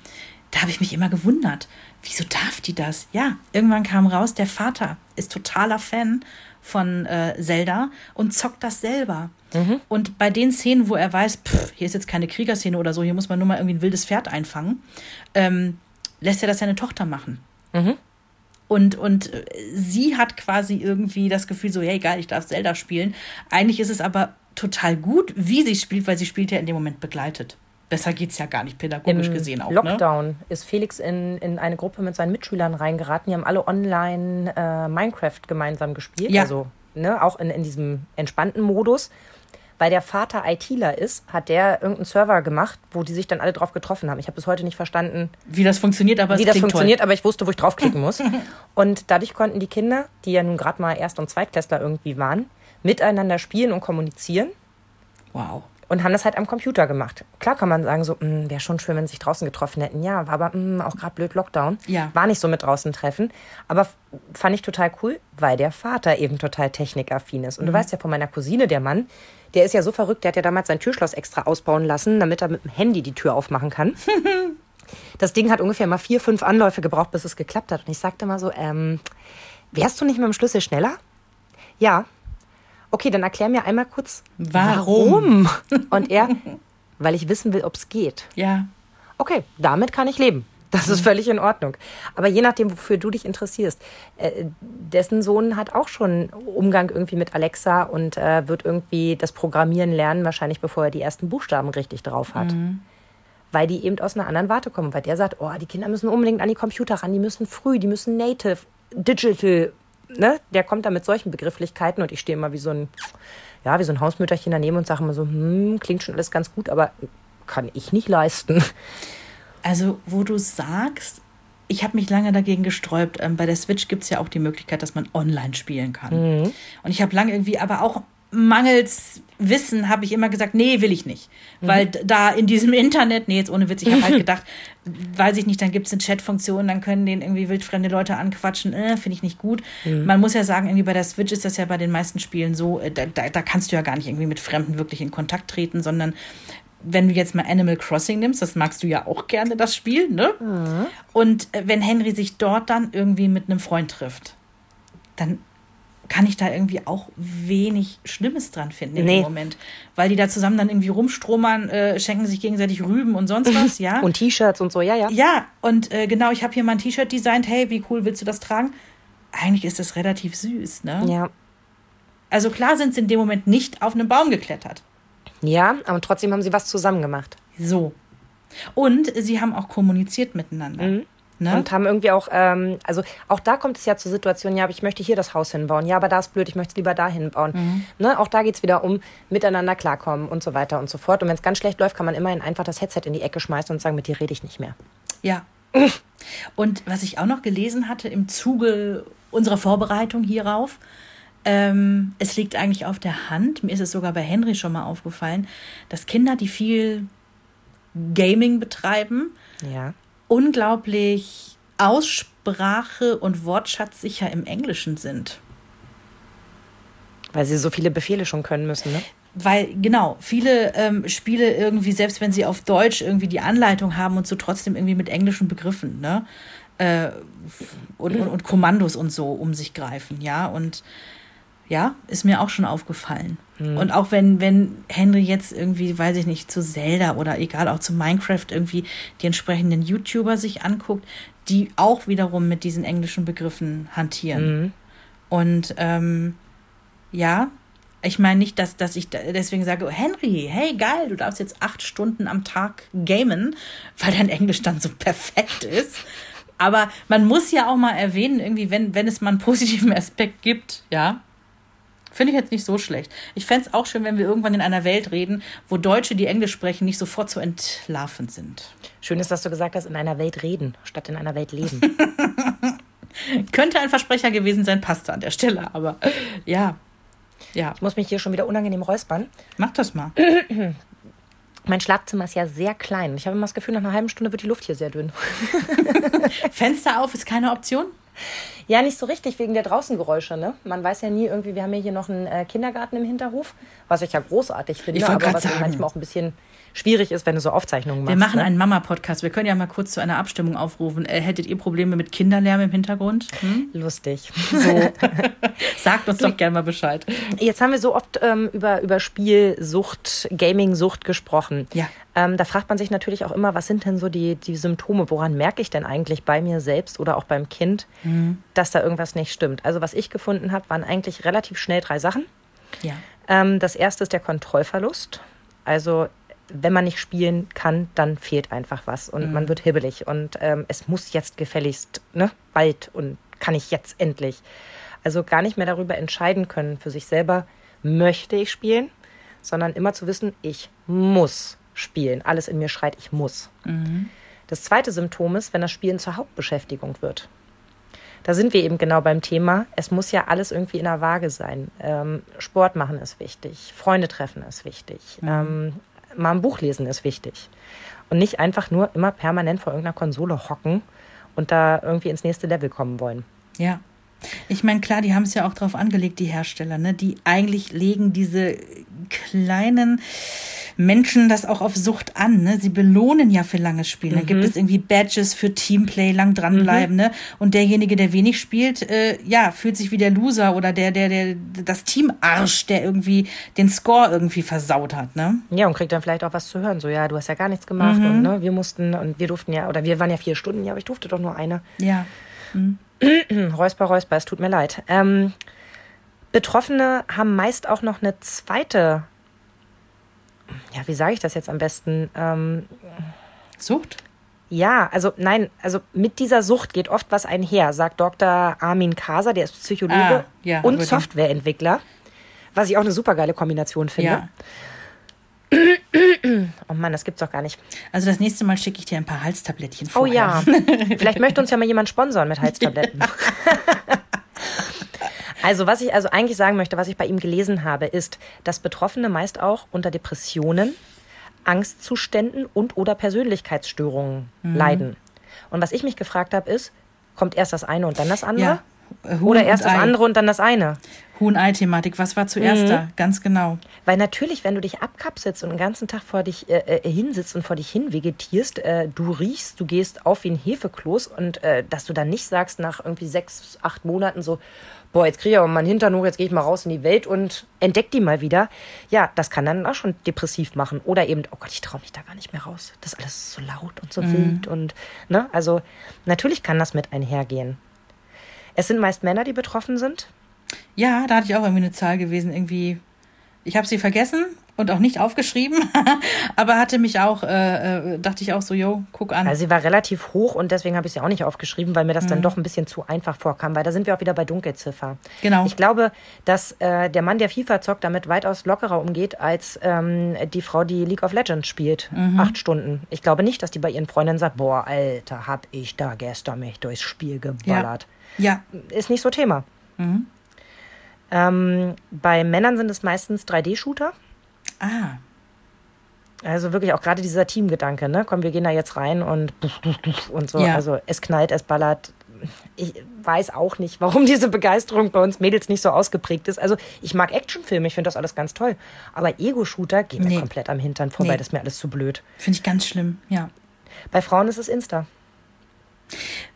da habe ich mich immer gewundert wieso darf die das? Ja, irgendwann kam raus, der Vater ist totaler Fan von äh, Zelda und zockt das selber. Mhm. Und bei den Szenen, wo er weiß, pff, hier ist jetzt keine Kriegerszene oder so, hier muss man nur mal irgendwie ein wildes Pferd einfangen, ähm, lässt er das seine Tochter machen. Mhm. Und, und äh, sie hat quasi irgendwie das Gefühl, so, hey, geil, ich darf Zelda spielen. Eigentlich ist es aber total gut, wie sie spielt, weil sie spielt ja in dem Moment begleitet besser geht es ja gar nicht, pädagogisch Im gesehen auch. Ne? Lockdown ne? ist Felix in, in eine Gruppe mit seinen Mitschülern reingeraten. Die haben alle online äh, Minecraft gemeinsam gespielt. Ja. Also ne, auch in, in diesem entspannten Modus. Weil der Vater ITler ist, hat der irgendeinen Server gemacht, wo die sich dann alle drauf getroffen haben. Ich habe bis heute nicht verstanden, Wie das funktioniert, aber wie das funktioniert, aber ich wusste, wo ich draufklicken muss. Und dadurch konnten die Kinder, die ja nun gerade mal Erst- und Zweitklässler irgendwie waren, miteinander spielen und kommunizieren toll. Wow. Und haben das halt am Computer gemacht. Klar kann man sagen, so, wäre schon schön, wenn sie sich draußen getroffen hätten. Ja, war aber mh, auch gerade blöd Lockdown. Ja. War nicht so mit draußen treffen. Aber fand ich total cool, weil der Vater eben total technikaffin ist. Und du weißt ja von meiner Cousine, der Mann, der ist ja so verrückt, der hat ja damals sein Türschloss extra ausbauen lassen, damit er mit dem Handy die Tür aufmachen kann. Das Ding hat ungefähr mal vier, fünf Anläufe gebraucht, bis es geklappt hat. Und ich sagte mal so, ähm, wärst du nicht mit dem Schlüssel schneller? Ja. Okay, dann erklär mir einmal kurz, Warum? warum? Und er, weil ich wissen will, ob es geht. Ja. Okay, damit kann ich leben. Das ist völlig in Ordnung. Aber je nachdem, wofür du dich interessierst, äh, dessen Sohn hat auch schon Umgang irgendwie mit Alexa und äh, wird irgendwie das Programmieren lernen, wahrscheinlich bevor er die ersten Buchstaben richtig drauf hat. Weil die eben aus einer anderen Warte kommen. Weil der sagt, oh, die Kinder müssen unbedingt an die Computer ran, die müssen früh, die müssen native, digital. Ne? Der kommt da mit solchen Begrifflichkeiten und ich stehe immer wie so ein, ja, wie so ein Hausmütterchen daneben und sage immer so, hm, klingt schon alles ganz gut, aber kann ich nicht leisten. Also, wo du sagst, ich habe mich lange dagegen gesträubt. Ähm, bei der Switch gibt es ja auch die Möglichkeit, dass man online spielen kann. Und ich habe lange irgendwie, aber auch mangels Wissen habe ich immer gesagt, nee, will ich nicht. Weil d- da in diesem Internet, nee, jetzt ohne Witz, ich habe halt gedacht, weiß ich nicht, dann gibt es eine Chatfunktion, dann können den irgendwie wildfremde Leute anquatschen, äh, finde ich nicht gut. Man muss ja sagen, irgendwie bei der Switch ist das ja bei den meisten Spielen so, äh, da, da, da kannst du ja gar nicht irgendwie mit Fremden wirklich in Kontakt treten, sondern wenn du jetzt mal Animal Crossing nimmst, das magst du ja auch gerne, das Spiel, ne? Und äh, wenn Henry sich dort dann irgendwie mit einem Freund trifft, dann kann ich da irgendwie auch wenig Schlimmes dran finden in Nee. dem Moment. Weil die da zusammen dann irgendwie rumstromern, äh, schenken sich gegenseitig Rüben und sonst was, ja. Und T-Shirts und so, ja, ja. ja, und äh, genau, ich habe hier mal ein T-Shirt designt. Hey, wie cool willst du das tragen? Eigentlich ist das relativ süß, ne? Ja. Also klar sind sie in dem Moment nicht auf einen Baum geklettert. Ja, aber trotzdem haben sie was zusammen gemacht. So. Und sie haben auch kommuniziert miteinander. Ne? Und haben irgendwie auch, ähm, also auch da kommt es ja zur Situation, ja, aber ich möchte hier das Haus hinbauen. Ja, aber da ist blöd, ich möchte es lieber da hinbauen. Ne? Auch da geht es wieder um miteinander klarkommen und so weiter und so fort. Und wenn es ganz schlecht läuft, kann man immerhin einfach das Headset in die Ecke schmeißen und sagen, mit dir rede ich nicht mehr. Ja. Und was ich auch noch gelesen hatte im Zuge unserer Vorbereitung hierauf, ähm, es liegt eigentlich auf der Hand, mir ist es sogar bei Henry schon mal aufgefallen, dass Kinder, die viel Gaming betreiben, Ja. Unglaublich aussprache- und wortschatzsicher im Englischen sind. Weil sie so viele Befehle schon können müssen, ne? Weil, genau, viele ähm, Spiele irgendwie, selbst wenn sie auf Deutsch irgendwie die Anleitung haben und so trotzdem irgendwie mit englischen Begriffen, ne? Äh, und, und, und Kommandos und so um sich greifen, ja. Und ja, ist mir auch schon aufgefallen. Und auch wenn, wenn Henry jetzt irgendwie, weiß ich nicht, zu Zelda oder egal, auch zu Minecraft irgendwie die entsprechenden YouTuber sich anguckt, die auch wiederum mit diesen englischen Begriffen hantieren. Und ähm, ja, ich meine nicht, dass, dass ich deswegen sage, oh, Henry, hey, geil, du darfst jetzt acht Stunden am Tag gamen, weil dein Englisch dann so perfekt ist. Aber man muss ja auch mal erwähnen, irgendwie, wenn, wenn es mal einen positiven Aspekt gibt, ja, finde ich jetzt nicht so schlecht. Ich fände es auch schön, wenn wir irgendwann in einer Welt reden, wo Deutsche, die Englisch sprechen, nicht sofort so entlarvend sind. Schön ist, dass du gesagt hast, in einer Welt reden, statt in einer Welt leben. Könnte ein Versprecher gewesen sein, passte an der Stelle, aber ja. Ja, Ich muss mich hier schon wieder unangenehm räuspern. mach das mal. Mein Schlafzimmer ist ja sehr klein. Ich habe immer das Gefühl, nach einer halben Stunde wird die Luft hier sehr dünn. Fenster auf ist keine Option? Ja, nicht so richtig wegen der Draußengeräusche, ne? Man weiß ja nie irgendwie, wir haben ja hier noch einen äh, Kindergarten im Hinterhof, was ich ja großartig finde, Ich aber was sagen. manchmal auch ein bisschen schwierig ist, wenn du so Aufzeichnungen machst. Wir machen ne? einen Mama-Podcast. Wir können ja mal kurz zu einer Abstimmung aufrufen. Äh, hättet ihr Probleme mit Kinderlärm im Hintergrund? Hm? Lustig. So. Sagt uns doch gerne mal Bescheid. Jetzt haben wir so oft ähm, über, über Spielsucht, Gaming-Sucht gesprochen. Ja. Ähm, da fragt man sich natürlich auch immer, was sind denn so die, die Symptome? Woran merke ich denn eigentlich bei mir selbst oder auch beim Kind, Mhm. dass da irgendwas nicht stimmt? Also was ich gefunden habe, waren eigentlich relativ schnell drei Sachen. Ja. Ähm, das erste ist der Kontrollverlust. Also wenn man nicht spielen kann, dann fehlt einfach was und man wird hibbelig und ähm, es muss jetzt gefälligst, ne, bald und kann ich jetzt endlich. Also gar nicht mehr darüber entscheiden können für sich selber, möchte ich spielen, sondern immer zu wissen, ich muss spielen. Alles in mir schreit, ich muss. Das zweite Symptom ist, wenn das Spielen zur Hauptbeschäftigung wird. Da sind wir eben genau beim Thema. Es muss ja alles irgendwie in der Waage sein. Ähm, Sport machen ist wichtig, Freunde treffen ist wichtig, ähm, mal ein Buch lesen ist wichtig. Und nicht einfach nur immer permanent vor irgendeiner Konsole hocken und da irgendwie ins nächste Level kommen wollen. Ja. Ich meine, klar, die haben es ja auch drauf angelegt, die Hersteller, ne? Die eigentlich legen diese kleinen Menschen das auch auf Sucht an, ne? Sie belohnen ja für langes Spielen. Da gibt es irgendwie Badges für Teamplay, lang dranbleiben, ne? Und derjenige, der wenig spielt, äh, ja, fühlt sich wie der Loser oder der, der, der, das Teamarsch, der irgendwie den Score irgendwie versaut hat, ne? Ja, und kriegt dann vielleicht auch was zu hören. So, ja, du hast ja gar nichts gemacht und ne, wir mussten und wir durften ja, oder wir waren ja vier Stunden, ja, aber ich durfte doch nur eine. Ja. Räusper, Räusper, es tut mir leid. Ähm, Betroffene haben meist auch noch eine zweite, ja, wie sage ich das jetzt am besten? Ähm, Sucht? ja, also nein, also mit dieser Sucht geht oft was einher, sagt Dr. Armin Kaser, der ist Psychologe Ah, ja, und. Softwareentwickler, was ich auch eine supergeile Kombination finde. Ja. Oh Mann, das gibt's doch gar nicht. Also das nächste Mal schicke ich dir ein paar Halstablettchen Oh vorher. ja, vielleicht möchte uns ja mal jemand sponsern mit Halstabletten. Also was ich also eigentlich sagen möchte, was ich bei ihm gelesen habe, ist, dass Betroffene meist auch unter Depressionen, Angstzuständen und oder Persönlichkeitsstörungen Mhm. leiden. Und was ich mich gefragt habe, ist, kommt erst das eine und dann das andere? Ja. Huhn Oder erst das Ei. andere und dann das eine? Huhn-Ei-Thematik. Was war zuerst Mhm. da? Ganz genau. Weil natürlich, wenn du dich abkapselst und den ganzen Tag vor dich äh, äh, hinsitzt und vor dich hin vegetierst, äh, du riechst, du gehst auf wie ein Hefekloß und äh, dass du dann nicht sagst nach irgendwie sechs, acht Monaten so, boah, jetzt kriege ich aber mal einen Hintern hoch, jetzt gehe ich mal raus in die Welt und entdeck die mal wieder. Ja, das kann dann auch schon depressiv machen. Oder eben, oh Gott, ich traue mich da gar nicht mehr raus. Das ist alles so laut und so wild und, ne, also natürlich kann das mit einhergehen. Es sind meist Männer, die betroffen sind. Ja, da hatte ich auch irgendwie eine Zahl gewesen. Irgendwie, ich habe sie vergessen und auch nicht aufgeschrieben, aber hatte mich auch, äh, äh, dachte ich auch so, yo, guck an. Also sie war relativ hoch und deswegen habe ich sie auch nicht aufgeschrieben, weil mir das dann doch ein bisschen zu einfach vorkam, weil da sind wir auch wieder bei Dunkelziffer. Genau. Ich glaube, dass äh, der Mann, der FIFA zockt, damit weitaus lockerer umgeht als ähm, die Frau, die League of Legends spielt. Acht Stunden. Ich glaube nicht, dass die bei ihren Freundinnen sagt, boah, Alter, hab ich da gestern mich durchs Spiel geballert. ja, Ist nicht so Thema. Ähm, bei Männern sind es meistens 3D-Shooter. ah, Also wirklich auch gerade dieser Teamgedanke, ne? Komm, wir gehen da jetzt rein und und so. Ja. Also es knallt, es ballert. Ich weiß auch nicht, warum diese Begeisterung bei uns Mädels nicht so ausgeprägt ist. Also ich mag Actionfilme, ich finde das alles ganz toll. Aber Ego-Shooter geht mir Nee. komplett am Hintern vorbei, Nee. das ist mir alles zu blöd. finde ich ganz schlimm, ja. Bei Frauen ist es Insta.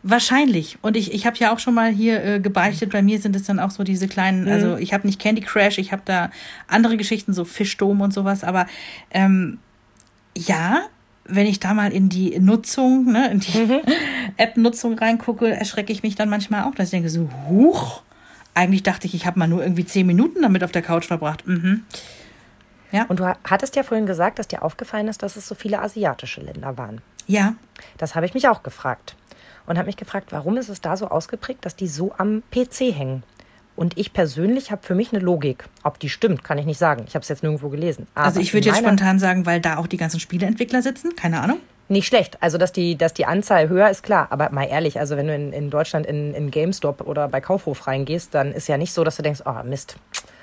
Wahrscheinlich. Und ich, ich habe ja auch schon mal hier äh, gebeichtet, bei mir sind es dann auch so diese kleinen, also ich habe nicht Candy Crash, ich habe da andere Geschichten, so Fischdom und sowas, aber ähm, ja, wenn ich da mal in die Nutzung, ne, in die App-Nutzung reingucke, erschrecke ich mich dann manchmal auch, dass ich denke so, huch, eigentlich dachte ich, ich habe mal nur irgendwie zehn Minuten damit auf der Couch verbracht. Mhm. Ja, Und du ha- hattest ja vorhin gesagt, dass dir aufgefallen ist, dass es so viele asiatische Länder waren. ja, Das habe ich mich auch gefragt. Und habe mich gefragt, warum ist es da so ausgeprägt, dass die so am PC hängen? Und ich persönlich habe für mich eine Logik. Ob die stimmt, kann ich nicht sagen. Ich habe es jetzt nirgendwo gelesen. Aber also ich würde jetzt spontan sagen, weil da auch die ganzen Spieleentwickler sitzen, keine Ahnung. Nicht schlecht. Also, dass die, dass die Anzahl höher ist, klar. Aber mal ehrlich, also wenn du in, in Deutschland in, in GameStop oder bei Kaufhof reingehst, dann ist ja nicht so, dass du denkst, oh Mist,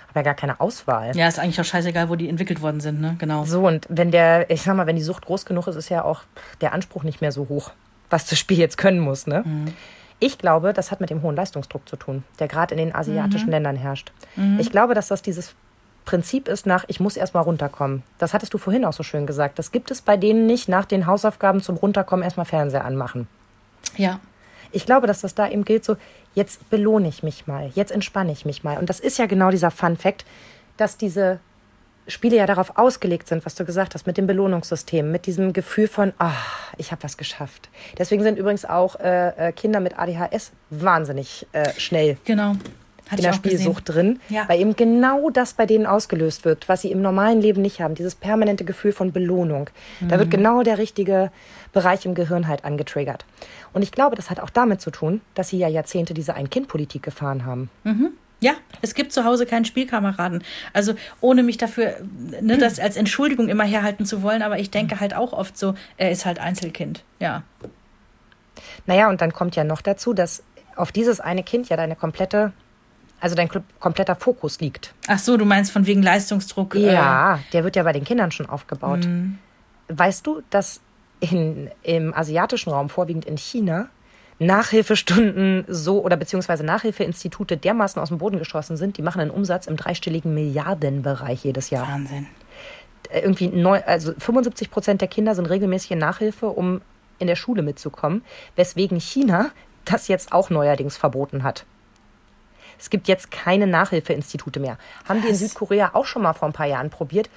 habe ja gar keine Auswahl. Ja, ist eigentlich auch scheißegal, wo die entwickelt worden sind, ne? Genau. So, und wenn der, ich sag mal, wenn die Sucht groß genug ist, ist ja auch der Anspruch nicht mehr so hoch, was das Spiel jetzt können muss, ne? Ich glaube, das hat mit dem hohen Leistungsdruck zu tun, der gerade in den asiatischen Ländern herrscht. Ich glaube, dass das dieses Prinzip ist nach, ich muss erstmal runterkommen. Das hattest du vorhin auch so schön gesagt. Das gibt es bei denen nicht nach den Hausaufgaben zum Runterkommen erstmal Fernseher anmachen. Ja. Ich glaube, dass das da eben gilt, so, jetzt belohne ich mich mal, jetzt entspanne ich mich mal. Und das ist ja genau dieser Fun Fact, dass diese Spiele ja darauf ausgelegt sind, was du gesagt hast, mit dem Belohnungssystem, mit diesem Gefühl von, ah, ich habe was geschafft. Deswegen sind übrigens auch äh, äh, Kinder mit ADHS wahnsinnig äh, schnell. Genau. in der Spielsucht gesehen. drin, ja. weil eben genau das bei denen ausgelöst wird, was sie im normalen Leben nicht haben, dieses permanente Gefühl von Belohnung. Mhm. Da wird mhm. genau der richtige Bereich im Gehirn halt angetriggert. Und ich glaube, das hat auch damit zu tun, dass sie ja Jahrzehnte diese Ein-Kind-Politik gefahren haben. Mhm. Ja, es gibt zu Hause keinen Spielkameraden. Also ohne mich dafür, ne, das als Entschuldigung immer herhalten zu wollen, aber ich denke halt auch oft so, er ist halt Einzelkind. Ja. Naja, und dann kommt ja noch dazu, dass auf dieses eine Kind ja deine komplette, also dein kompletter Fokus liegt. Ach so, du meinst von wegen Leistungsdruck. Äh ja, äh der wird ja bei den Kindern schon aufgebaut. Mhm. Weißt du, dass in, im asiatischen Raum, vorwiegend in China, Nachhilfestunden so oder beziehungsweise Nachhilfeinstitute dermaßen aus dem Boden geschossen sind, die machen einen Umsatz im dreistelligen Milliardenbereich jedes Jahr. Wahnsinn. Äh, irgendwie neu, also 75 Prozent der Kinder sind regelmäßig in Nachhilfe, um in der Schule mitzukommen, weswegen China das jetzt auch neuerdings verboten hat. Es gibt jetzt keine Nachhilfeinstitute mehr. Haben Was? die in Südkorea auch schon mal vor ein paar Jahren probiert.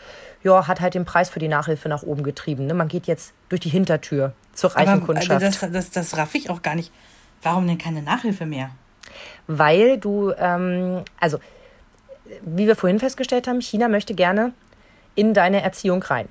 Ja, hat halt den Preis für die Nachhilfe nach oben getrieben. Ne? Man geht jetzt durch die Hintertür zur reichen Aber, Kundschaft. Das, das, das raff ich auch gar nicht. Warum denn keine Nachhilfe mehr? Weil du, ähm, also wie wir vorhin festgestellt haben, China möchte gerne in deine Erziehung rein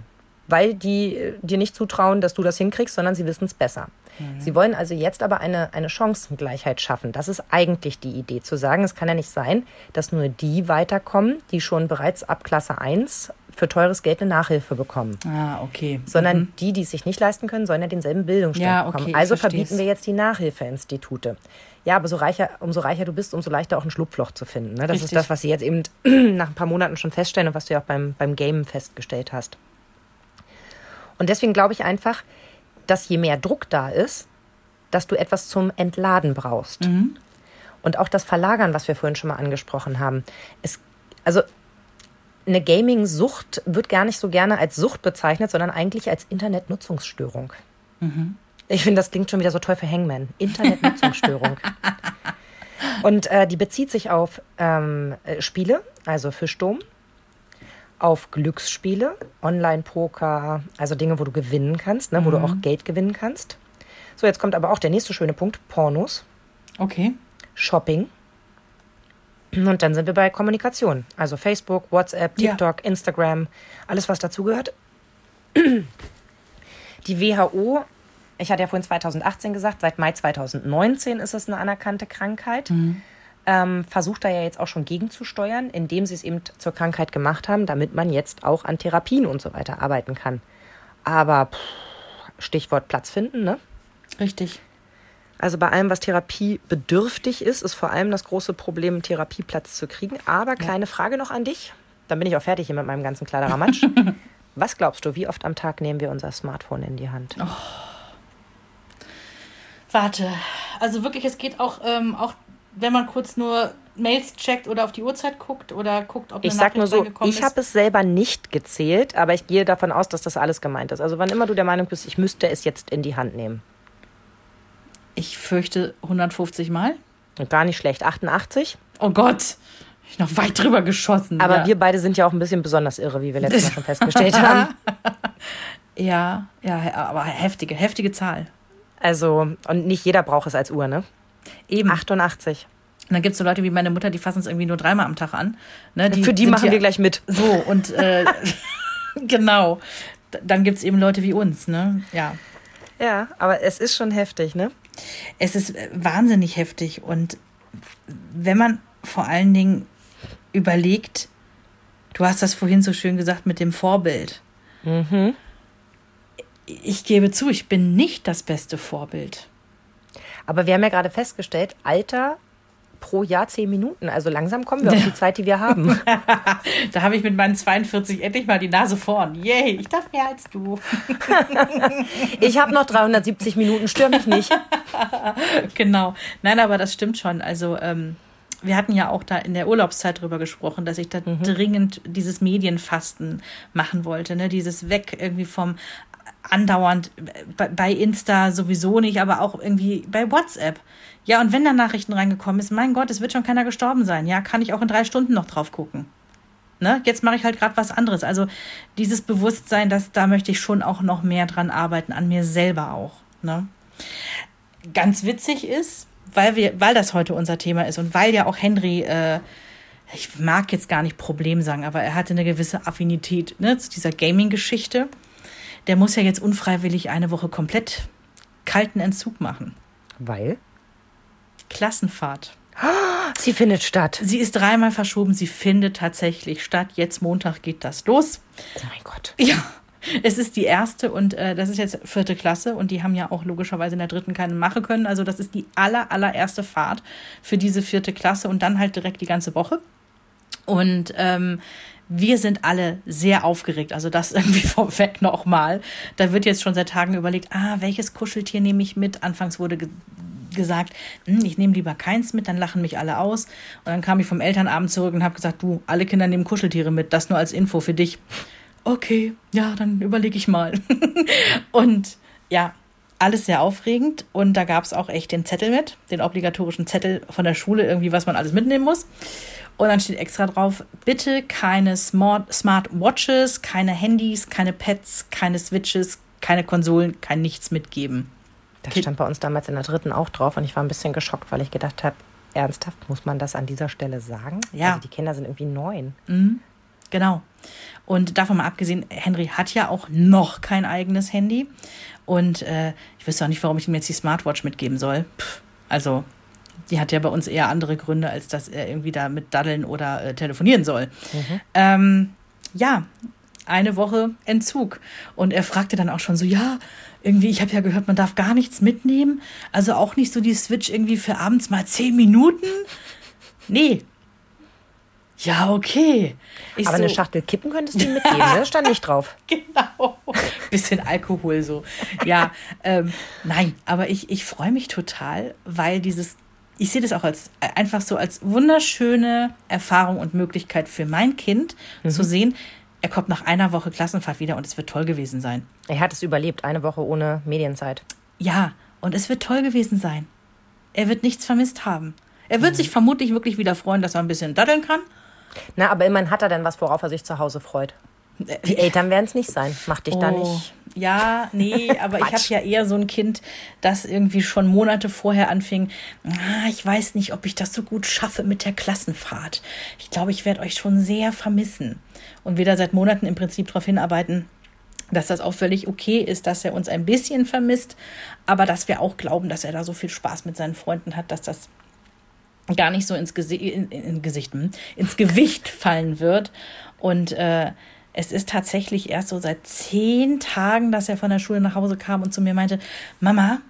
weil die äh, dir nicht zutrauen, dass du das hinkriegst, sondern sie wissen es besser. Mhm. Sie wollen also jetzt aber eine, eine Chancengleichheit schaffen. Das ist eigentlich die Idee, zu sagen, es kann ja nicht sein, dass nur die weiterkommen, die schon bereits ab Klasse 1 für teures Geld eine Nachhilfe bekommen. Ah, okay. Sondern mhm. die, die es sich nicht leisten können, sollen ja denselben Bildungsstand ja, okay, bekommen. Also verbieten wir jetzt die Nachhilfeinstitute. Ja, aber so reicher, umso reicher du bist, umso leichter auch ein Schlupfloch zu finden. Ne? Das Richtig. ist das, was sie jetzt eben nach ein paar Monaten schon feststellen und was du ja auch beim, beim Game festgestellt hast. Und deswegen glaube ich einfach, dass je mehr Druck da ist, dass du etwas zum Entladen brauchst. Mhm. Und auch das Verlagern, was wir vorhin schon mal angesprochen haben. Es, also eine Gaming-Sucht wird gar nicht so gerne als Sucht bezeichnet, sondern eigentlich als Internetnutzungsstörung. Mhm. Ich finde, das klingt schon wieder so toll für Hangman. Internetnutzungsstörung. Und äh, die bezieht sich auf ähm, äh, Spiele, also Fischdom, auf Glücksspiele, Online-Poker, also Dinge, wo du gewinnen kannst, ne, wo mhm. du auch Geld gewinnen kannst. So, jetzt kommt aber auch der nächste schöne Punkt: Pornos. Okay. Shopping. Und dann sind wir bei Kommunikation. Also Facebook, WhatsApp, TikTok, ja. Instagram, alles, was dazugehört. Die WHO, ich hatte ja vorhin 2018 gesagt, seit Mai 2019 ist es eine anerkannte Krankheit. Mhm ähm, versucht da ja jetzt auch schon gegenzusteuern, indem sie es eben zur Krankheit gemacht haben, damit man jetzt auch an Therapien und so weiter arbeiten kann. Aber pff, Stichwort Platz finden, ne? Richtig. Also bei allem, was therapiebedürftig ist, ist vor allem das große Problem, einen Therapieplatz zu kriegen. Aber kleine ja. Frage noch an dich. Dann bin ich auch fertig hier mit meinem ganzen Kleiderramatsch. was glaubst du, wie oft am Tag nehmen wir unser Smartphone in die Hand? Oh. Warte, also wirklich, es geht auch, ähm, auch wenn man kurz nur Mails checkt oder auf die Uhrzeit guckt oder guckt, ob eine Ich sag nur so, ich habe es selber nicht gezählt, aber ich gehe davon aus, dass das alles gemeint ist. Also wann immer du der Meinung bist, ich müsste es jetzt in die Hand nehmen. Ich fürchte 150 Mal. Gar nicht schlecht. 88? Oh Gott. Ich noch weit drüber geschossen. Aber ja. wir beide sind ja auch ein bisschen besonders irre, wie wir letztes Mal schon festgestellt haben. Ja, ja, aber heftige, heftige Zahl. Also, und nicht jeder braucht es als Uhr, ne? Eben. 88. Und dann gibt es so Leute wie meine Mutter, die fassen es irgendwie nur dreimal am Tag an. Ne? Die Für die machen wir gleich mit. So, und äh, genau. Dann gibt es eben Leute wie uns, ne? Ja. Ja, aber es ist schon heftig, ne? Es ist äh, wahnsinnig heftig. Und wenn man vor allen Dingen überlegt, du hast das vorhin so schön gesagt mit dem Vorbild. Mhm. Ich gebe zu, ich bin nicht das beste Vorbild. Aber wir haben ja gerade festgestellt, Alter pro Jahr zehn Minuten. Also langsam kommen wir auf die Zeit, die wir haben. da habe ich mit meinen 42 endlich mal die Nase vorn. Yay, ich darf mehr als du. ich habe noch 370 Minuten, stör mich nicht. genau. Nein, aber das stimmt schon. Also ähm, wir hatten ja auch da in der Urlaubszeit drüber gesprochen, dass ich da mhm. dringend dieses Medienfasten machen wollte, ne? Dieses Weg irgendwie vom andauernd bei Insta sowieso nicht, aber auch irgendwie bei WhatsApp. Ja, und wenn da Nachrichten reingekommen ist, mein Gott, es wird schon keiner gestorben sein. Ja, kann ich auch in drei Stunden noch drauf gucken. Ne? Jetzt mache ich halt gerade was anderes. Also dieses Bewusstsein, dass da möchte ich schon auch noch mehr dran arbeiten, an mir selber auch. Ne? Ganz witzig ist, weil wir, weil das heute unser Thema ist und weil ja auch Henry, äh, ich mag jetzt gar nicht Problem sagen, aber er hatte eine gewisse Affinität ne, zu dieser Gaming-Geschichte. Der muss ja jetzt unfreiwillig eine Woche komplett kalten Entzug machen. Weil? Klassenfahrt. Sie findet statt. Sie ist dreimal verschoben, sie findet tatsächlich statt. Jetzt Montag geht das los. Oh mein Gott. Ja, es ist die erste und äh, das ist jetzt vierte Klasse und die haben ja auch logischerweise in der dritten keine Mache können. Also das ist die aller, allererste Fahrt für diese vierte Klasse und dann halt direkt die ganze Woche. Und ähm, wir sind alle sehr aufgeregt. Also das irgendwie vorweg nochmal. Da wird jetzt schon seit Tagen überlegt, ah, welches Kuscheltier nehme ich mit? Anfangs wurde ge gesagt, hm, ich nehme lieber keins mit, dann lachen mich alle aus. Und dann kam ich vom Elternabend zurück und habe gesagt, du, alle Kinder nehmen Kuscheltiere mit. Das nur als Info für dich. Okay, ja, dann überlege ich mal. und ja, alles sehr aufregend und da gab es auch echt den Zettel mit, den obligatorischen Zettel von der Schule, irgendwie, was man alles mitnehmen muss. Und dann steht extra drauf, bitte keine Smart, Smart Watches, keine Handys, keine Pads, keine Switches, keine Konsolen, kein nichts mitgeben. Das stand bei uns damals in der dritten auch drauf und ich war ein bisschen geschockt, weil ich gedacht habe, ernsthaft, muss man das an dieser Stelle sagen? Ja. Also die Kinder sind irgendwie neun. Mhm, genau. Und davon mal abgesehen, Henry hat ja auch noch kein eigenes Handy. Und äh, ich wüsste auch nicht, warum ich ihm jetzt die Smartwatch mitgeben soll. Pff, also, die hat ja bei uns eher andere Gründe, als dass er irgendwie da mit daddeln oder äh, telefonieren soll. Mhm. Ähm, ja, eine Woche Entzug. Und er fragte dann auch schon so, ja, irgendwie, ich habe ja gehört, man darf gar nichts mitnehmen. Also auch nicht so die Switch irgendwie für abends mal zehn Minuten. Nee. Ja, okay. Ich Aber so, eine Schachtel Kippen könntest du mitgeben, ne? Stand nicht drauf. Genau. Bisschen Alkohol so. Ja, ähm, nein, aber ich, ich freue mich total, weil dieses, ich sehe das auch als einfach so als wunderschöne Erfahrung und Möglichkeit für mein Kind zu sehen, er kommt nach einer Woche Klassenfahrt wieder und es wird toll gewesen sein. Er hat es überlebt, eine Woche ohne Medienzeit. Ja, und es wird toll gewesen sein. Er wird nichts vermisst haben. Er wird sich vermutlich wirklich wieder freuen, dass er ein bisschen daddeln kann. Na, aber immerhin hat er denn was, worauf er sich zu Hause freut. Die Eltern werden es nicht sein. Mach dich da Oh, nicht. Ja, nee, aber ich habe ja eher so ein Kind, das irgendwie schon Monate vorher anfing. Ah, ich weiß nicht, ob ich das so gut schaffe mit der Klassenfahrt. Ich glaube, ich werde euch schon sehr vermissen. Und wir da seit Monaten im Prinzip darauf hinarbeiten, dass das auch völlig okay ist, dass er uns ein bisschen vermisst, aber dass wir auch glauben, dass er da so viel Spaß mit seinen Freunden hat, dass das gar nicht so ins, Gesi in, in, in Gesicht, hm, ins Gewicht fallen wird. Und äh, es ist tatsächlich erst so seit zehn Tagen, dass er von der Schule nach Hause kam und zu mir meinte, Mama,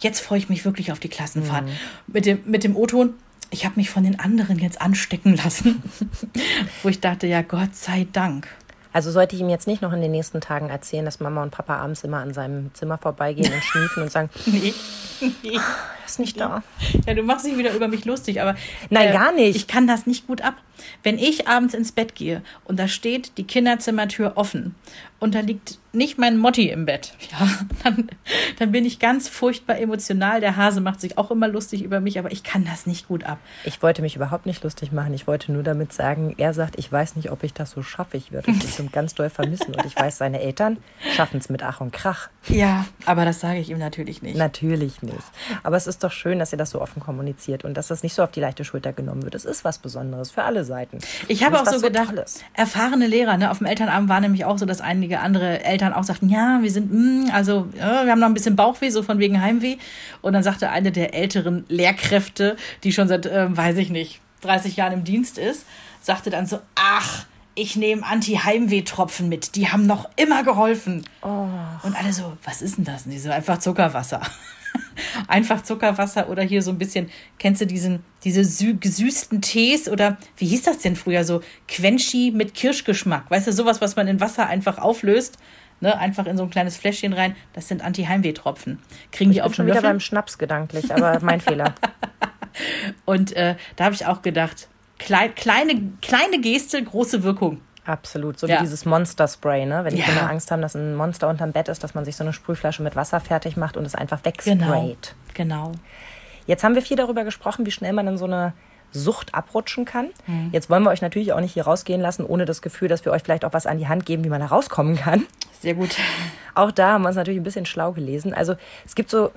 jetzt freue ich mich wirklich auf die Klassenfahrt. Mit dem, mit dem O-Ton, ich habe mich von den anderen jetzt anstecken lassen. Wo ich dachte, ja, Gott sei Dank. Also sollte ich ihm jetzt nicht noch in den nächsten Tagen erzählen, dass Mama und Papa abends immer an seinem Zimmer vorbeigehen und schniefen und sagen, Nee. nee. er ist nicht da. Ja, du machst dich wieder über mich lustig, aber. äh, Nein, gar nicht. Ich kann das nicht gut ab. Wenn ich abends ins Bett gehe und da steht die Kinderzimmertür offen und da liegt nicht mein Motti im Bett, ja, dann, dann bin ich ganz furchtbar emotional. Der Hase macht sich auch immer lustig über mich, aber ich kann das nicht gut ab. Ich wollte mich überhaupt nicht lustig machen. Ich wollte nur damit sagen, er sagt, ich weiß nicht, ob ich das so schaffe. Ich würde es bestimmt ganz doll vermissen. Und ich weiß, seine Eltern schaffen es mit Ach und Krach. Ja, aber das sage ich ihm natürlich nicht. Natürlich nicht. Aber es ist doch schön, dass ihr das so offen kommuniziert und dass das nicht so auf die leichte Schulter genommen wird. Es ist was Besonderes für alle Seiten. Ich habe auch so gedacht, Tolles. erfahrene Lehrer, ne, auf dem Elternabend war nämlich auch so, dass einige andere Eltern auch sagten, ja, wir sind, mm, also ja, wir haben noch ein bisschen Bauchweh, so von wegen Heimweh. Und dann sagte eine der älteren Lehrkräfte, die schon seit, ähm, weiß ich nicht, 30 Jahren im Dienst ist, sagte dann so, ach, ich nehme Anti-Heimweh-Tropfen mit, die haben noch immer geholfen. Und alle so, was ist denn das? Und die so, einfach Zuckerwasser. Einfach Zuckerwasser oder hier so ein bisschen, kennst du diesen, diese sü gesüßten Tees oder wie hieß das denn früher so? Quenchi mit Kirschgeschmack. Weißt du, sowas, was man in Wasser einfach auflöst, ne, einfach in so ein kleines Fläschchen rein. Das sind Anti-Heimweh-Tropfen. Kriegen die Ich bin auf schon wieder beim Schnaps gedanklich, aber mein Fehler. Und äh, da habe ich auch gedacht, klei kleine, kleine Geste, große Wirkung. Absolut. So Ja. wie dieses Monster-Spray, ne? Wenn die Ja. Kinder Angst haben, dass ein Monster unterm Bett ist, dass man sich so eine Sprühflasche mit Wasser fertig macht und es einfach wegsprayt. Genau. Jetzt haben wir viel darüber gesprochen, wie schnell man in so eine Sucht abrutschen kann. Hm. Jetzt wollen wir euch natürlich auch nicht hier rausgehen lassen, ohne das Gefühl, dass wir euch vielleicht auch was an die Hand geben, wie man da rauskommen kann. Sehr gut. Auch da haben wir uns natürlich ein bisschen schlau gelesen. Also es gibt so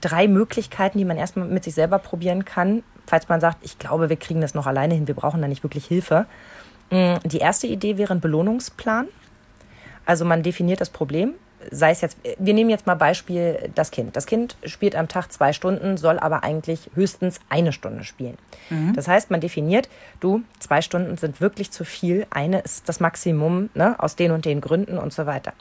drei Möglichkeiten, die man erstmal mit sich selber probieren kann, falls man sagt, ich glaube, wir kriegen das noch alleine hin, wir brauchen da nicht wirklich Hilfe. Mm, die erste Idee wäre ein Belohnungsplan. Also man definiert das Problem, sei es jetzt, wir nehmen jetzt mal Beispiel das Kind. Das Kind spielt am Tag zwei Stunden, soll aber eigentlich höchstens eine Stunde spielen. Mhm. Das heißt, man definiert, du, zwei Stunden sind wirklich zu viel, eine ist das Maximum, ne, aus den und den Gründen und so weiter.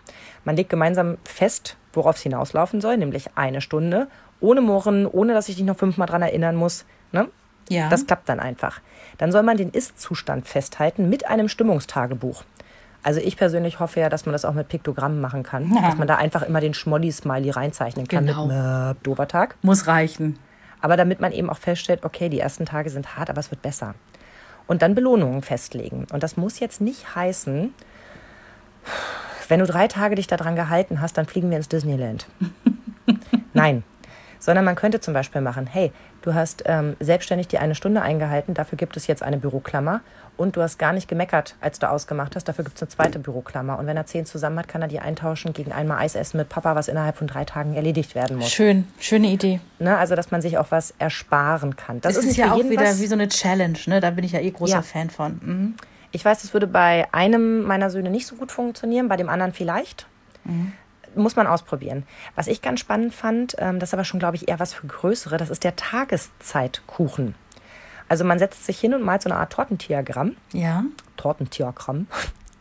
Man legt gemeinsam fest, worauf es hinauslaufen soll, nämlich eine Stunde, ohne Murren, ohne dass ich dich noch fünfmal dran erinnern muss. Ne? Ja. Das klappt dann einfach. Dann soll man den Ist-Zustand festhalten mit einem Stimmungstagebuch. Also ich persönlich hoffe ja, dass man das auch mit Piktogrammen machen kann. Ja. Dass man da einfach immer den Schmolli-Smiley reinzeichnen kann genau. mit Möp, Dovertag. Muss reichen. Aber damit man eben auch feststellt, okay, die ersten Tage sind hart, aber es wird besser. Und dann Belohnungen festlegen. Und das muss jetzt nicht heißen, wenn du drei Tage dich daran gehalten hast, dann fliegen wir ins Disneyland. Nein, sondern man könnte zum Beispiel machen, hey, du hast ähm, selbstständig die eine Stunde eingehalten, dafür gibt es jetzt eine Büroklammer und du hast gar nicht gemeckert, als du ausgemacht hast, dafür gibt es eine zweite Büroklammer. Und wenn er zehn zusammen hat, kann er die eintauschen gegen einmal Eis essen mit Papa, was innerhalb von drei Tagen erledigt werden muss. Schön, schöne Idee. Ne, also, dass man sich auch was ersparen kann. Das, das ist, ist ja auch wieder was. wie so eine Challenge, ne? da bin ich ja eh großer ja. Fan von. Mhm. Ich weiß, das würde bei einem meiner Söhne nicht so gut funktionieren, bei dem anderen vielleicht. Mhm muss man ausprobieren. Was ich ganz spannend fand, ähm, das ist aber schon, glaube ich, eher was für Größere, das ist der Tageszeitkuchen. Also man setzt sich hin und malt so eine Art Tortendiagramm. Ja. Tortendiagramm.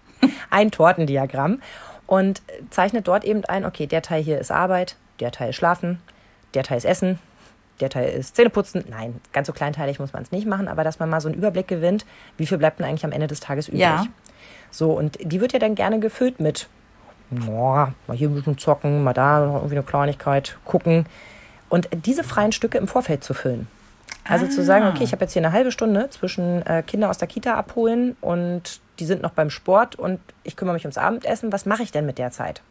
ein Tortendiagramm. Und zeichnet dort eben ein, okay, der Teil hier ist Arbeit, der Teil ist Schlafen, der Teil ist Essen, der Teil ist Zähneputzen. Nein, ganz so kleinteilig muss man es nicht machen, aber dass man mal so einen Überblick gewinnt, wie viel bleibt denn eigentlich am Ende des Tages übrig. Ja. So, und die wird ja dann gerne gefüllt mit boah, mal hier ein bisschen zocken, mal da noch irgendwie eine Kleinigkeit gucken. Und diese freien Stücke im Vorfeld zu füllen. Also ah. zu sagen, okay, ich habe jetzt hier eine halbe Stunde zwischen äh, Kinder aus der Kita abholen und die sind noch beim Sport und ich kümmere mich ums Abendessen. Was mache ich denn mit der Zeit?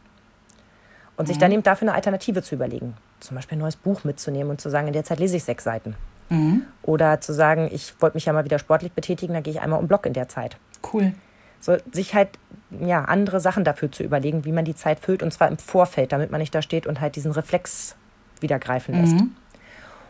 Und mhm. sich dann eben dafür eine Alternative zu überlegen. Zum Beispiel ein neues Buch mitzunehmen und zu sagen, in der Zeit lese ich sechs Seiten. Mhm. Oder zu sagen, ich wollte mich ja mal wieder sportlich betätigen, dann gehe ich einmal um Block in der Zeit. Cool. So, sich halt ja, andere Sachen dafür zu überlegen, wie man die Zeit füllt und zwar im Vorfeld, damit man nicht da steht und halt diesen Reflex wieder greifen lässt. Mhm.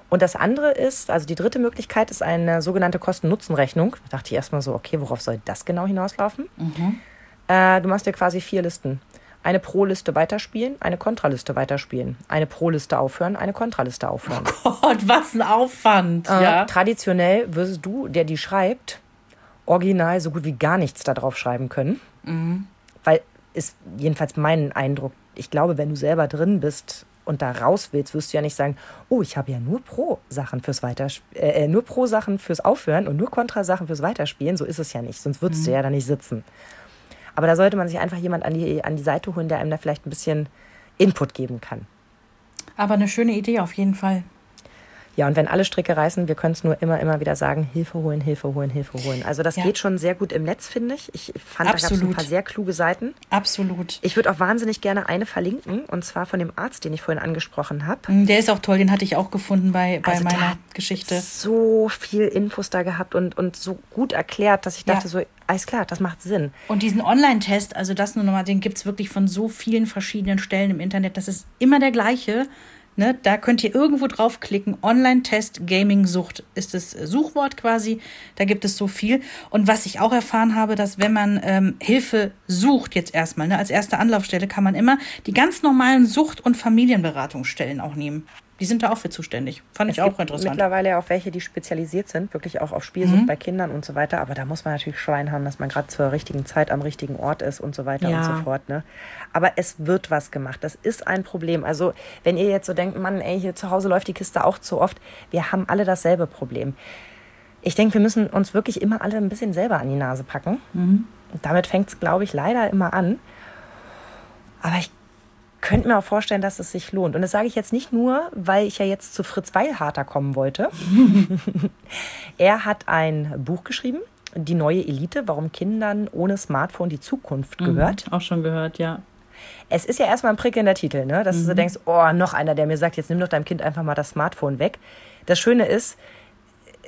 Und das andere ist, also die dritte Möglichkeit ist eine sogenannte Kosten-Nutzen-Rechnung. Da dachte ich erstmal so, okay, worauf soll das genau hinauslaufen? Mhm. Äh, du machst dir quasi vier Listen. Eine Pro-Liste weiterspielen, eine Kontraliste weiterspielen, eine Pro-Liste aufhören, eine Kontraliste aufhören. Oh Gott, was ein Aufwand. Äh, ja. Traditionell wirst du, der die schreibt, original so gut wie gar nichts darauf schreiben können. Mhm. Weil ist jedenfalls mein Eindruck. Ich glaube, wenn du selber drin bist und da raus willst, wirst du ja nicht sagen, oh, ich habe ja nur Pro-Sachen fürs Weiterspielen, äh, äh, nur Pro-Sachen fürs Aufhören und nur Kontra-Sachen fürs Weiterspielen. So ist es ja nicht, sonst würdest mhm. du ja da nicht sitzen. Aber da sollte man sich einfach jemand an die, an die Seite holen, der einem da vielleicht ein bisschen Input geben kann. Aber eine schöne Idee auf jeden Fall. Ja, und wenn alle Stricke reißen, wir können es nur immer, immer wieder sagen, Hilfe holen, Hilfe holen, Hilfe holen. Also das ja. geht schon sehr gut im Netz, finde ich. Ich fand, Absolut. da gab es ein paar sehr kluge Seiten. Absolut. Ich würde auch wahnsinnig gerne eine verlinken, und zwar von dem Arzt, den ich vorhin angesprochen habe. Mm, der ist auch toll, den hatte ich auch gefunden bei, bei also meiner Geschichte. so viel Infos da gehabt und, und so gut erklärt, dass ich dachte ja. so, alles klar, das macht Sinn. Und diesen Online-Test, also das nur nochmal, den gibt es wirklich von so vielen verschiedenen Stellen im Internet. Das ist immer der gleiche. Ne, da könnt ihr irgendwo draufklicken. Online-Test Gaming-Sucht ist das Suchwort quasi. Da gibt es so viel. Und was ich auch erfahren habe, dass wenn man ähm, Hilfe sucht, jetzt erstmal, ne, als erste Anlaufstelle, kann man immer die ganz normalen Sucht- und Familienberatungsstellen auch nehmen. Die sind da auch für zuständig. Fand es ich auch interessant. Mittlerweile auch welche, die spezialisiert sind, wirklich auch auf Spielsucht mhm. bei Kindern und so weiter. Aber da muss man natürlich Schwein haben, dass man gerade zur richtigen Zeit am richtigen Ort ist und so weiter ja. und so fort. Ne? Aber es wird was gemacht. Das ist ein Problem. Also, wenn ihr jetzt so denkt, Mann, ey, hier zu Hause läuft die Kiste auch zu oft. Wir haben alle dasselbe Problem. Ich denke, wir müssen uns wirklich immer alle ein bisschen selber an die Nase packen. Mhm. Und damit fängt es, glaube ich, leider immer an. Aber ich könnte mir auch vorstellen, dass es sich lohnt. Und das sage ich jetzt nicht nur, weil ich ja jetzt zu Fritz Weilharter kommen wollte. er hat ein Buch geschrieben, Die neue Elite, warum Kindern ohne Smartphone die Zukunft mhm, gehört. Mhm, auch schon gehört, ja. Es ist ja erstmal ein prickelnder Titel, ne? dass mhm. du so mhm. denkst, oh, noch einer, der mir sagt, jetzt nimm doch deinem Kind einfach mal das Smartphone weg. Das Schöne ist,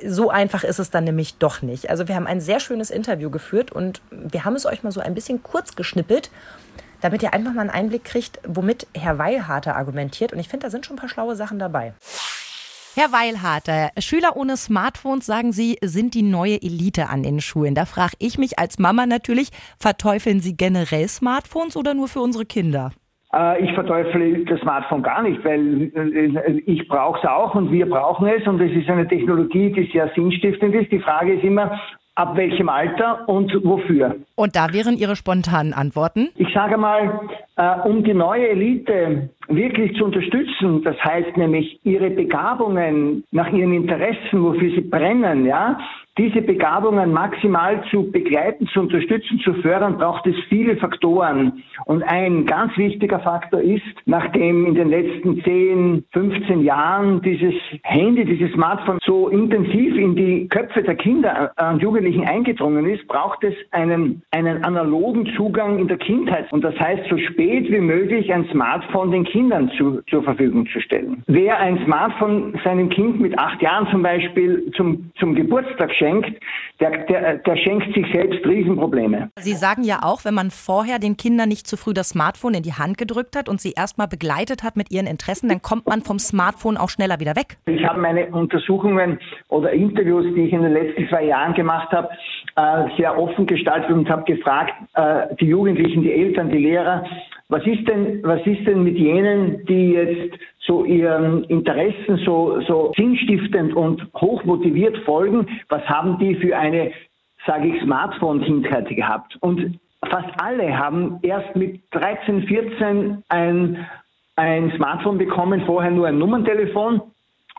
so einfach ist es dann nämlich doch nicht. Also wir haben ein sehr schönes Interview geführt und wir haben es euch mal so ein bisschen kurz geschnippelt damit ihr einfach mal einen Einblick kriegt, womit Herr Weilharter argumentiert. Und ich finde, da sind schon ein paar schlaue Sachen dabei. Herr Weilharter, Schüler ohne Smartphones, sagen Sie, sind die neue Elite an den Schulen. Da frage ich mich als Mama natürlich, verteufeln Sie generell Smartphones oder nur für unsere Kinder? Äh, ich verteufle das Smartphone gar nicht, weil äh, ich brauche es auch und wir brauchen es und es ist eine Technologie, die sehr sinnstiftend ist. Die Frage ist immer, ab welchem Alter und wofür. Und da wären Ihre spontanen Antworten? Ich sage mal, um die neue Elite wirklich zu unterstützen, das heißt nämlich ihre Begabungen nach ihren Interessen, wofür sie brennen, ja, diese Begabungen maximal zu begleiten, zu unterstützen, zu fördern, braucht es viele Faktoren. Und ein ganz wichtiger Faktor ist, nachdem in den letzten 10, 15 Jahren dieses Handy, dieses Smartphone so intensiv in die Köpfe der Kinder und Jugendlichen eingedrungen ist, braucht es einen, einen analogen Zugang in der Kindheit. Und das heißt, so spät wie möglich ein Smartphone den Kindern zu, zur Verfügung zu stellen. Wer ein Smartphone seinem Kind mit acht Jahren zum Beispiel zum, zum Geburtstag schenkt, der, der, der schenkt sich selbst Riesenprobleme. Sie sagen ja auch, wenn man vorher den Kindern nicht zu früh das Smartphone in die Hand gedrückt hat und sie erstmal begleitet hat mit ihren Interessen, dann kommt man vom Smartphone auch schneller wieder weg. Ich habe meine Untersuchungen oder Interviews, die ich in den letzten zwei Jahren gemacht habe, äh, sehr offen gestaltet und habe gefragt, äh, die Jugendlichen, die Eltern, die Lehrer, was ist denn, was ist denn mit jenen, die jetzt so ihren Interessen so, so sinnstiftend und hochmotiviert folgen? Was haben die für eine, sage ich, Smartphone-Kindheit gehabt? Und fast alle haben erst mit 13, 14 ein, ein Smartphone bekommen, vorher nur ein Nummerntelefon.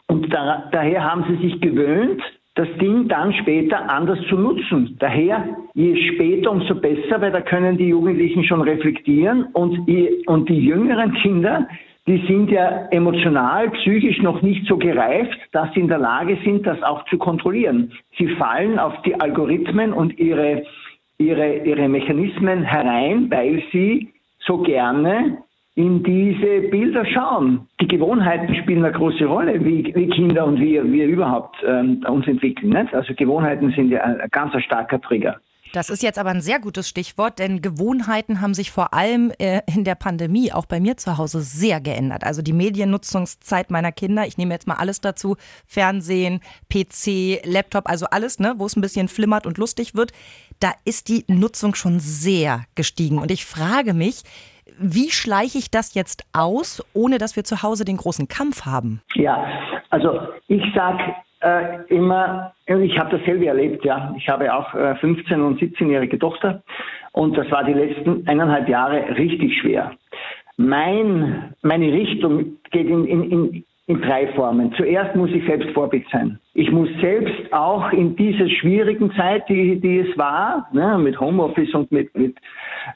Und da, daher haben sie sich gewöhnt, das Ding dann später anders zu nutzen. Daher, je später, umso besser, weil da können die Jugendlichen schon reflektieren und die, und die jüngeren Kinder, die sind ja emotional, psychisch noch nicht so gereift, dass sie in der Lage sind, das auch zu kontrollieren. Sie fallen auf die Algorithmen und ihre, ihre, ihre Mechanismen herein, weil sie so gerne in diese Bilder schauen. Die Gewohnheiten spielen eine große Rolle, wie, wie Kinder und wir, wir überhaupt ähm, uns entwickeln. Nicht? Also Gewohnheiten sind ja ein, ein ganz starker Trigger. Das ist jetzt aber ein sehr gutes Stichwort, denn Gewohnheiten haben sich vor allem äh, in der Pandemie auch bei mir zu Hause sehr geändert. Also die Mediennutzungszeit meiner Kinder, ich nehme jetzt mal alles dazu, Fernsehen, PC, Laptop, also alles, ne, wo es ein bisschen flimmert und lustig wird, da ist die Nutzung schon sehr gestiegen. Und ich frage mich, wie schleiche ich das jetzt aus, ohne dass wir zu Hause den großen Kampf haben? Ja, also ich sage äh, immer, ich habe das selber erlebt, ja. Ich habe auch äh, 15- und 17-jährige Tochter und das war die letzten eineinhalb Jahre richtig schwer. Mein, meine Richtung geht in, in, in, in drei Formen. Zuerst muss ich selbst Vorbild sein. Ich muss selbst auch in dieser schwierigen Zeit, die, die es war, ne, mit Homeoffice und mit, mit,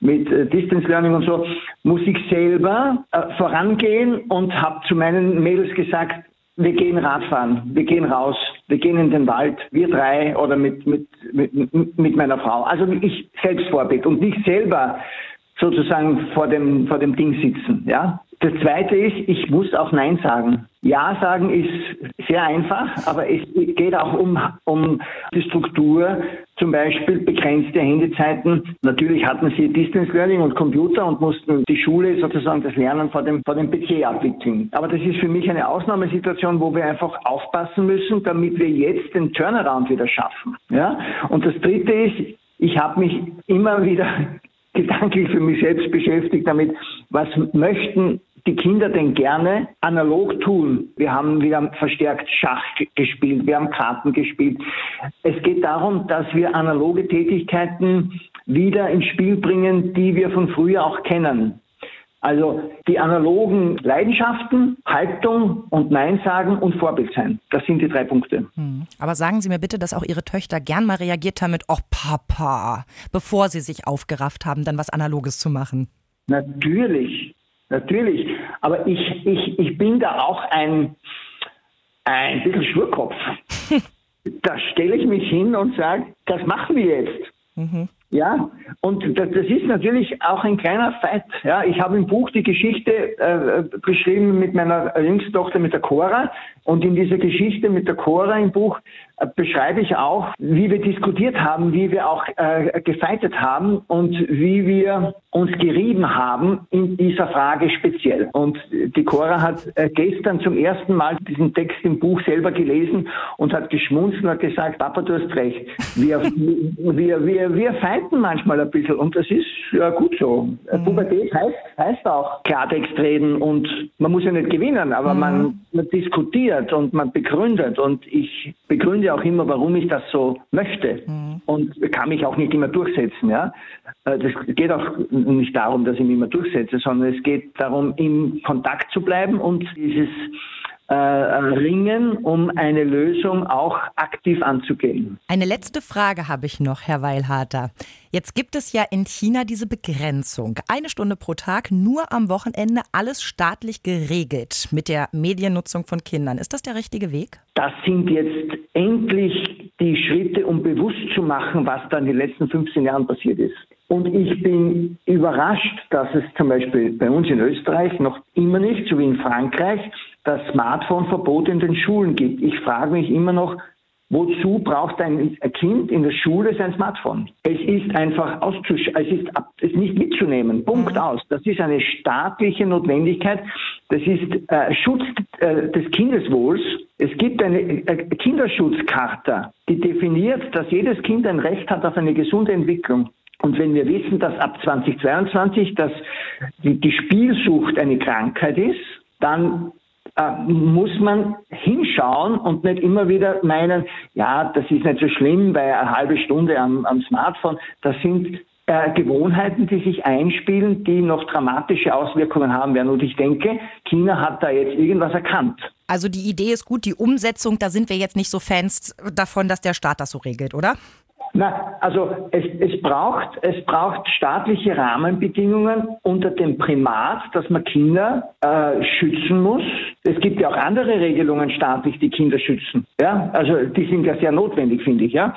mit äh, Distance Learning und so, muss ich selber äh, vorangehen und habe zu meinen Mädels gesagt, wir gehen Radfahren, wir gehen raus, wir gehen in den Wald, wir drei oder mit, mit, mit, mit meiner Frau. Also ich selbst Vorbild und nicht selber sozusagen vor dem, vor dem Ding sitzen, ja. Das zweite ist, ich muss auch Nein sagen. Ja sagen ist sehr einfach, aber es geht auch um, um die Struktur, zum Beispiel begrenzte Handyzeiten. Natürlich hatten sie Distance Learning und Computer und mussten die Schule sozusagen das Lernen vor dem, vor dem PC abwickeln. Aber das ist für mich eine Ausnahmesituation, wo wir einfach aufpassen müssen, damit wir jetzt den Turnaround wieder schaffen. Ja? Und das dritte ist, ich habe mich immer wieder gedanklich für mich selbst beschäftigt damit, was möchten die Kinder denn gerne analog tun. Wir haben wieder verstärkt Schach gespielt, wir haben Karten gespielt. Es geht darum, dass wir analoge Tätigkeiten wieder ins Spiel bringen, die wir von früher auch kennen. Also die analogen Leidenschaften, Haltung und Nein sagen und Vorbild sein. Das sind die drei Punkte. Hm. Aber sagen Sie mir bitte, dass auch Ihre Töchter gern mal reagiert haben mit, oh Papa, bevor sie sich aufgerafft haben, dann was Analoges zu machen. Natürlich, natürlich. Aber ich, ich, ich bin da auch ein, ein bisschen Schwurkopf. da stelle ich mich hin und sage, das machen wir jetzt. Mhm. Ja, und das, das, ist natürlich auch ein kleiner Fight. Ja, ich habe im Buch die Geschichte äh, beschrieben mit meiner jüngsten Tochter, mit der Cora. Und in dieser Geschichte mit der Cora im Buch äh, beschreibe ich auch, wie wir diskutiert haben, wie wir auch äh, gefeitet haben und wie wir uns gerieben haben in dieser Frage speziell. Und die Cora hat äh, gestern zum ersten Mal diesen Text im Buch selber gelesen und hat geschmunzelt und hat gesagt, Papa, du hast recht. Wir, wir, wir, wir fighten manchmal ein bisschen und das ist ja gut so. Mhm. Pubertät heißt, heißt auch Klartext reden und man muss ja nicht gewinnen, aber mhm. man, man diskutiert und man begründet und ich begründe auch immer, warum ich das so möchte mhm. und kann mich auch nicht immer durchsetzen. Ja? Äh, das geht auch nicht darum, dass ich mich immer durchsetze, sondern es geht darum, im Kontakt zu bleiben und dieses äh, ringen, um eine Lösung auch aktiv anzugehen. Eine letzte Frage habe ich noch, Herr Weilharter. Jetzt gibt es ja in China diese Begrenzung. Eine Stunde pro Tag, nur am Wochenende, alles staatlich geregelt mit der Mediennutzung von Kindern. Ist das der richtige Weg? Das sind jetzt endlich die Schritte, um bewusst zu machen, was da in den letzten 15 Jahren passiert ist. Und ich bin überrascht, dass es zum Beispiel bei uns in Österreich noch immer nicht, so wie in Frankreich, das Smartphone-Verbot in den Schulen gibt. Ich frage mich immer noch, wozu braucht ein Kind in der Schule sein Smartphone? Es ist einfach auszusch es ist, es ist nicht mitzunehmen. Punkt mhm. aus. Das ist eine staatliche Notwendigkeit. Das ist äh, Schutz äh, des Kindeswohls. Es gibt eine äh, Kinderschutzkarte, die definiert, dass jedes Kind ein Recht hat auf eine gesunde Entwicklung. Und wenn wir wissen, dass ab 2022 dass die, die Spielsucht eine Krankheit ist, dann muss man hinschauen und nicht immer wieder meinen, ja, das ist nicht so schlimm bei einer halben Stunde am, am Smartphone. Das sind äh, Gewohnheiten, die sich einspielen, die noch dramatische Auswirkungen haben werden. Und ich denke, China hat da jetzt irgendwas erkannt. Also die Idee ist gut, die Umsetzung, da sind wir jetzt nicht so Fans davon, dass der Staat das so regelt, oder? Na, also es, es, braucht, es braucht staatliche Rahmenbedingungen unter dem Primat, dass man Kinder äh, schützen muss. Es gibt ja auch andere Regelungen staatlich, die Kinder schützen. Ja, also die sind ja sehr notwendig, finde ich. Ja,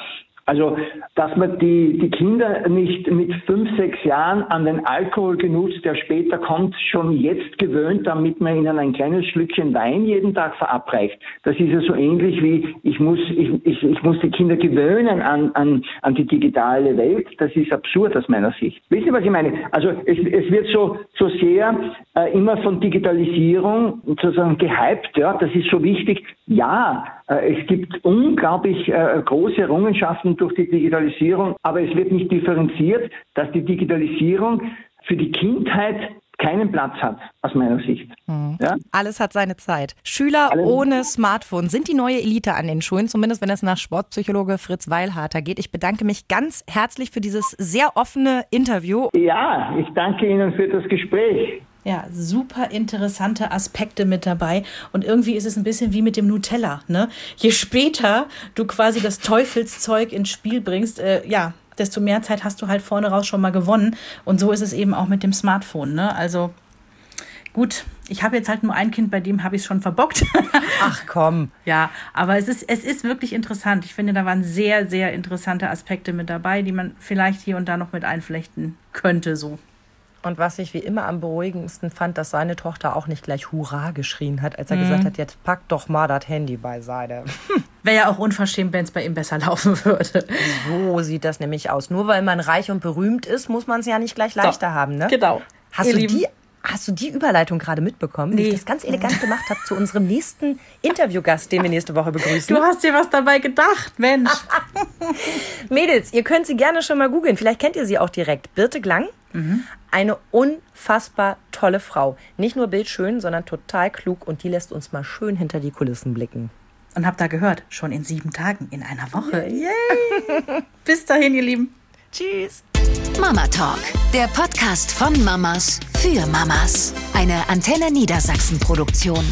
also, dass man die, die Kinder nicht mit fünf, sechs Jahren an den Alkoholgenuss, der später kommt, schon jetzt gewöhnt, damit man ihnen ein kleines Schlückchen Wein jeden Tag verabreicht. Das ist ja so ähnlich wie, ich muss, ich, ich, ich muss die Kinder gewöhnen an, an, an die digitale Welt. Das ist absurd aus meiner Sicht. Wisst ihr, was ich meine? Also, es, es wird so, so sehr äh, immer von Digitalisierung sozusagen gehypt, ja, das ist so wichtig. Ja, es gibt unglaublich äh, große Errungenschaften durch die Digitalisierung, aber es wird nicht differenziert, dass die Digitalisierung für die Kindheit keinen Platz hat, aus meiner Sicht. Mhm. Ja? Alles hat seine Zeit. Schüler Alles ohne Smartphone sind die neue Elite an den Schulen, zumindest wenn es nach Sportpsychologe Fritz Weilharter geht. Ich bedanke mich ganz herzlich für dieses sehr offene Interview. Ja, ich danke Ihnen für das Gespräch. Ja, super interessante Aspekte mit dabei. Und irgendwie ist es ein bisschen wie mit dem Nutella. Ne? Je später du quasi das Teufelszeug ins Spiel bringst, äh, ja, desto mehr Zeit hast du halt vorne raus schon mal gewonnen. Und so ist es eben auch mit dem Smartphone. Ne? Also gut, ich habe jetzt halt nur ein Kind, bei dem habe ich es schon verbockt. Ach komm. ja, aber es ist, es ist wirklich interessant. Ich finde, da waren sehr, sehr interessante Aspekte mit dabei, die man vielleicht hier und da noch mit einflechten könnte. So. Und was ich wie immer am beruhigendsten fand, dass seine Tochter auch nicht gleich Hurra geschrien hat, als er mhm. gesagt hat, jetzt pack doch mal das Handy beiseite. Wäre ja auch unverschämt, wenn es bei ihm besser laufen würde. So sieht das nämlich aus. Nur weil man reich und berühmt ist, muss man es ja nicht gleich leichter so, haben, ne? Genau. Hast Ihr du die Hast du die Überleitung gerade mitbekommen, nee. wie ich das ganz elegant gemacht habe zu unserem nächsten Interviewgast, den wir nächste Woche begrüßen? Du hast dir was dabei gedacht, Mensch. Mädels, ihr könnt sie gerne schon mal googeln. Vielleicht kennt ihr sie auch direkt. Birte Glang, mhm. eine unfassbar tolle Frau. Nicht nur bildschön, sondern total klug und die lässt uns mal schön hinter die Kulissen blicken. Und habt da gehört, schon in sieben Tagen, in einer Woche. Yay. Bis dahin, ihr Lieben. Tschüss. Mama Talk, der Podcast von Mamas für Mamas. Eine Antenne Niedersachsen Produktion.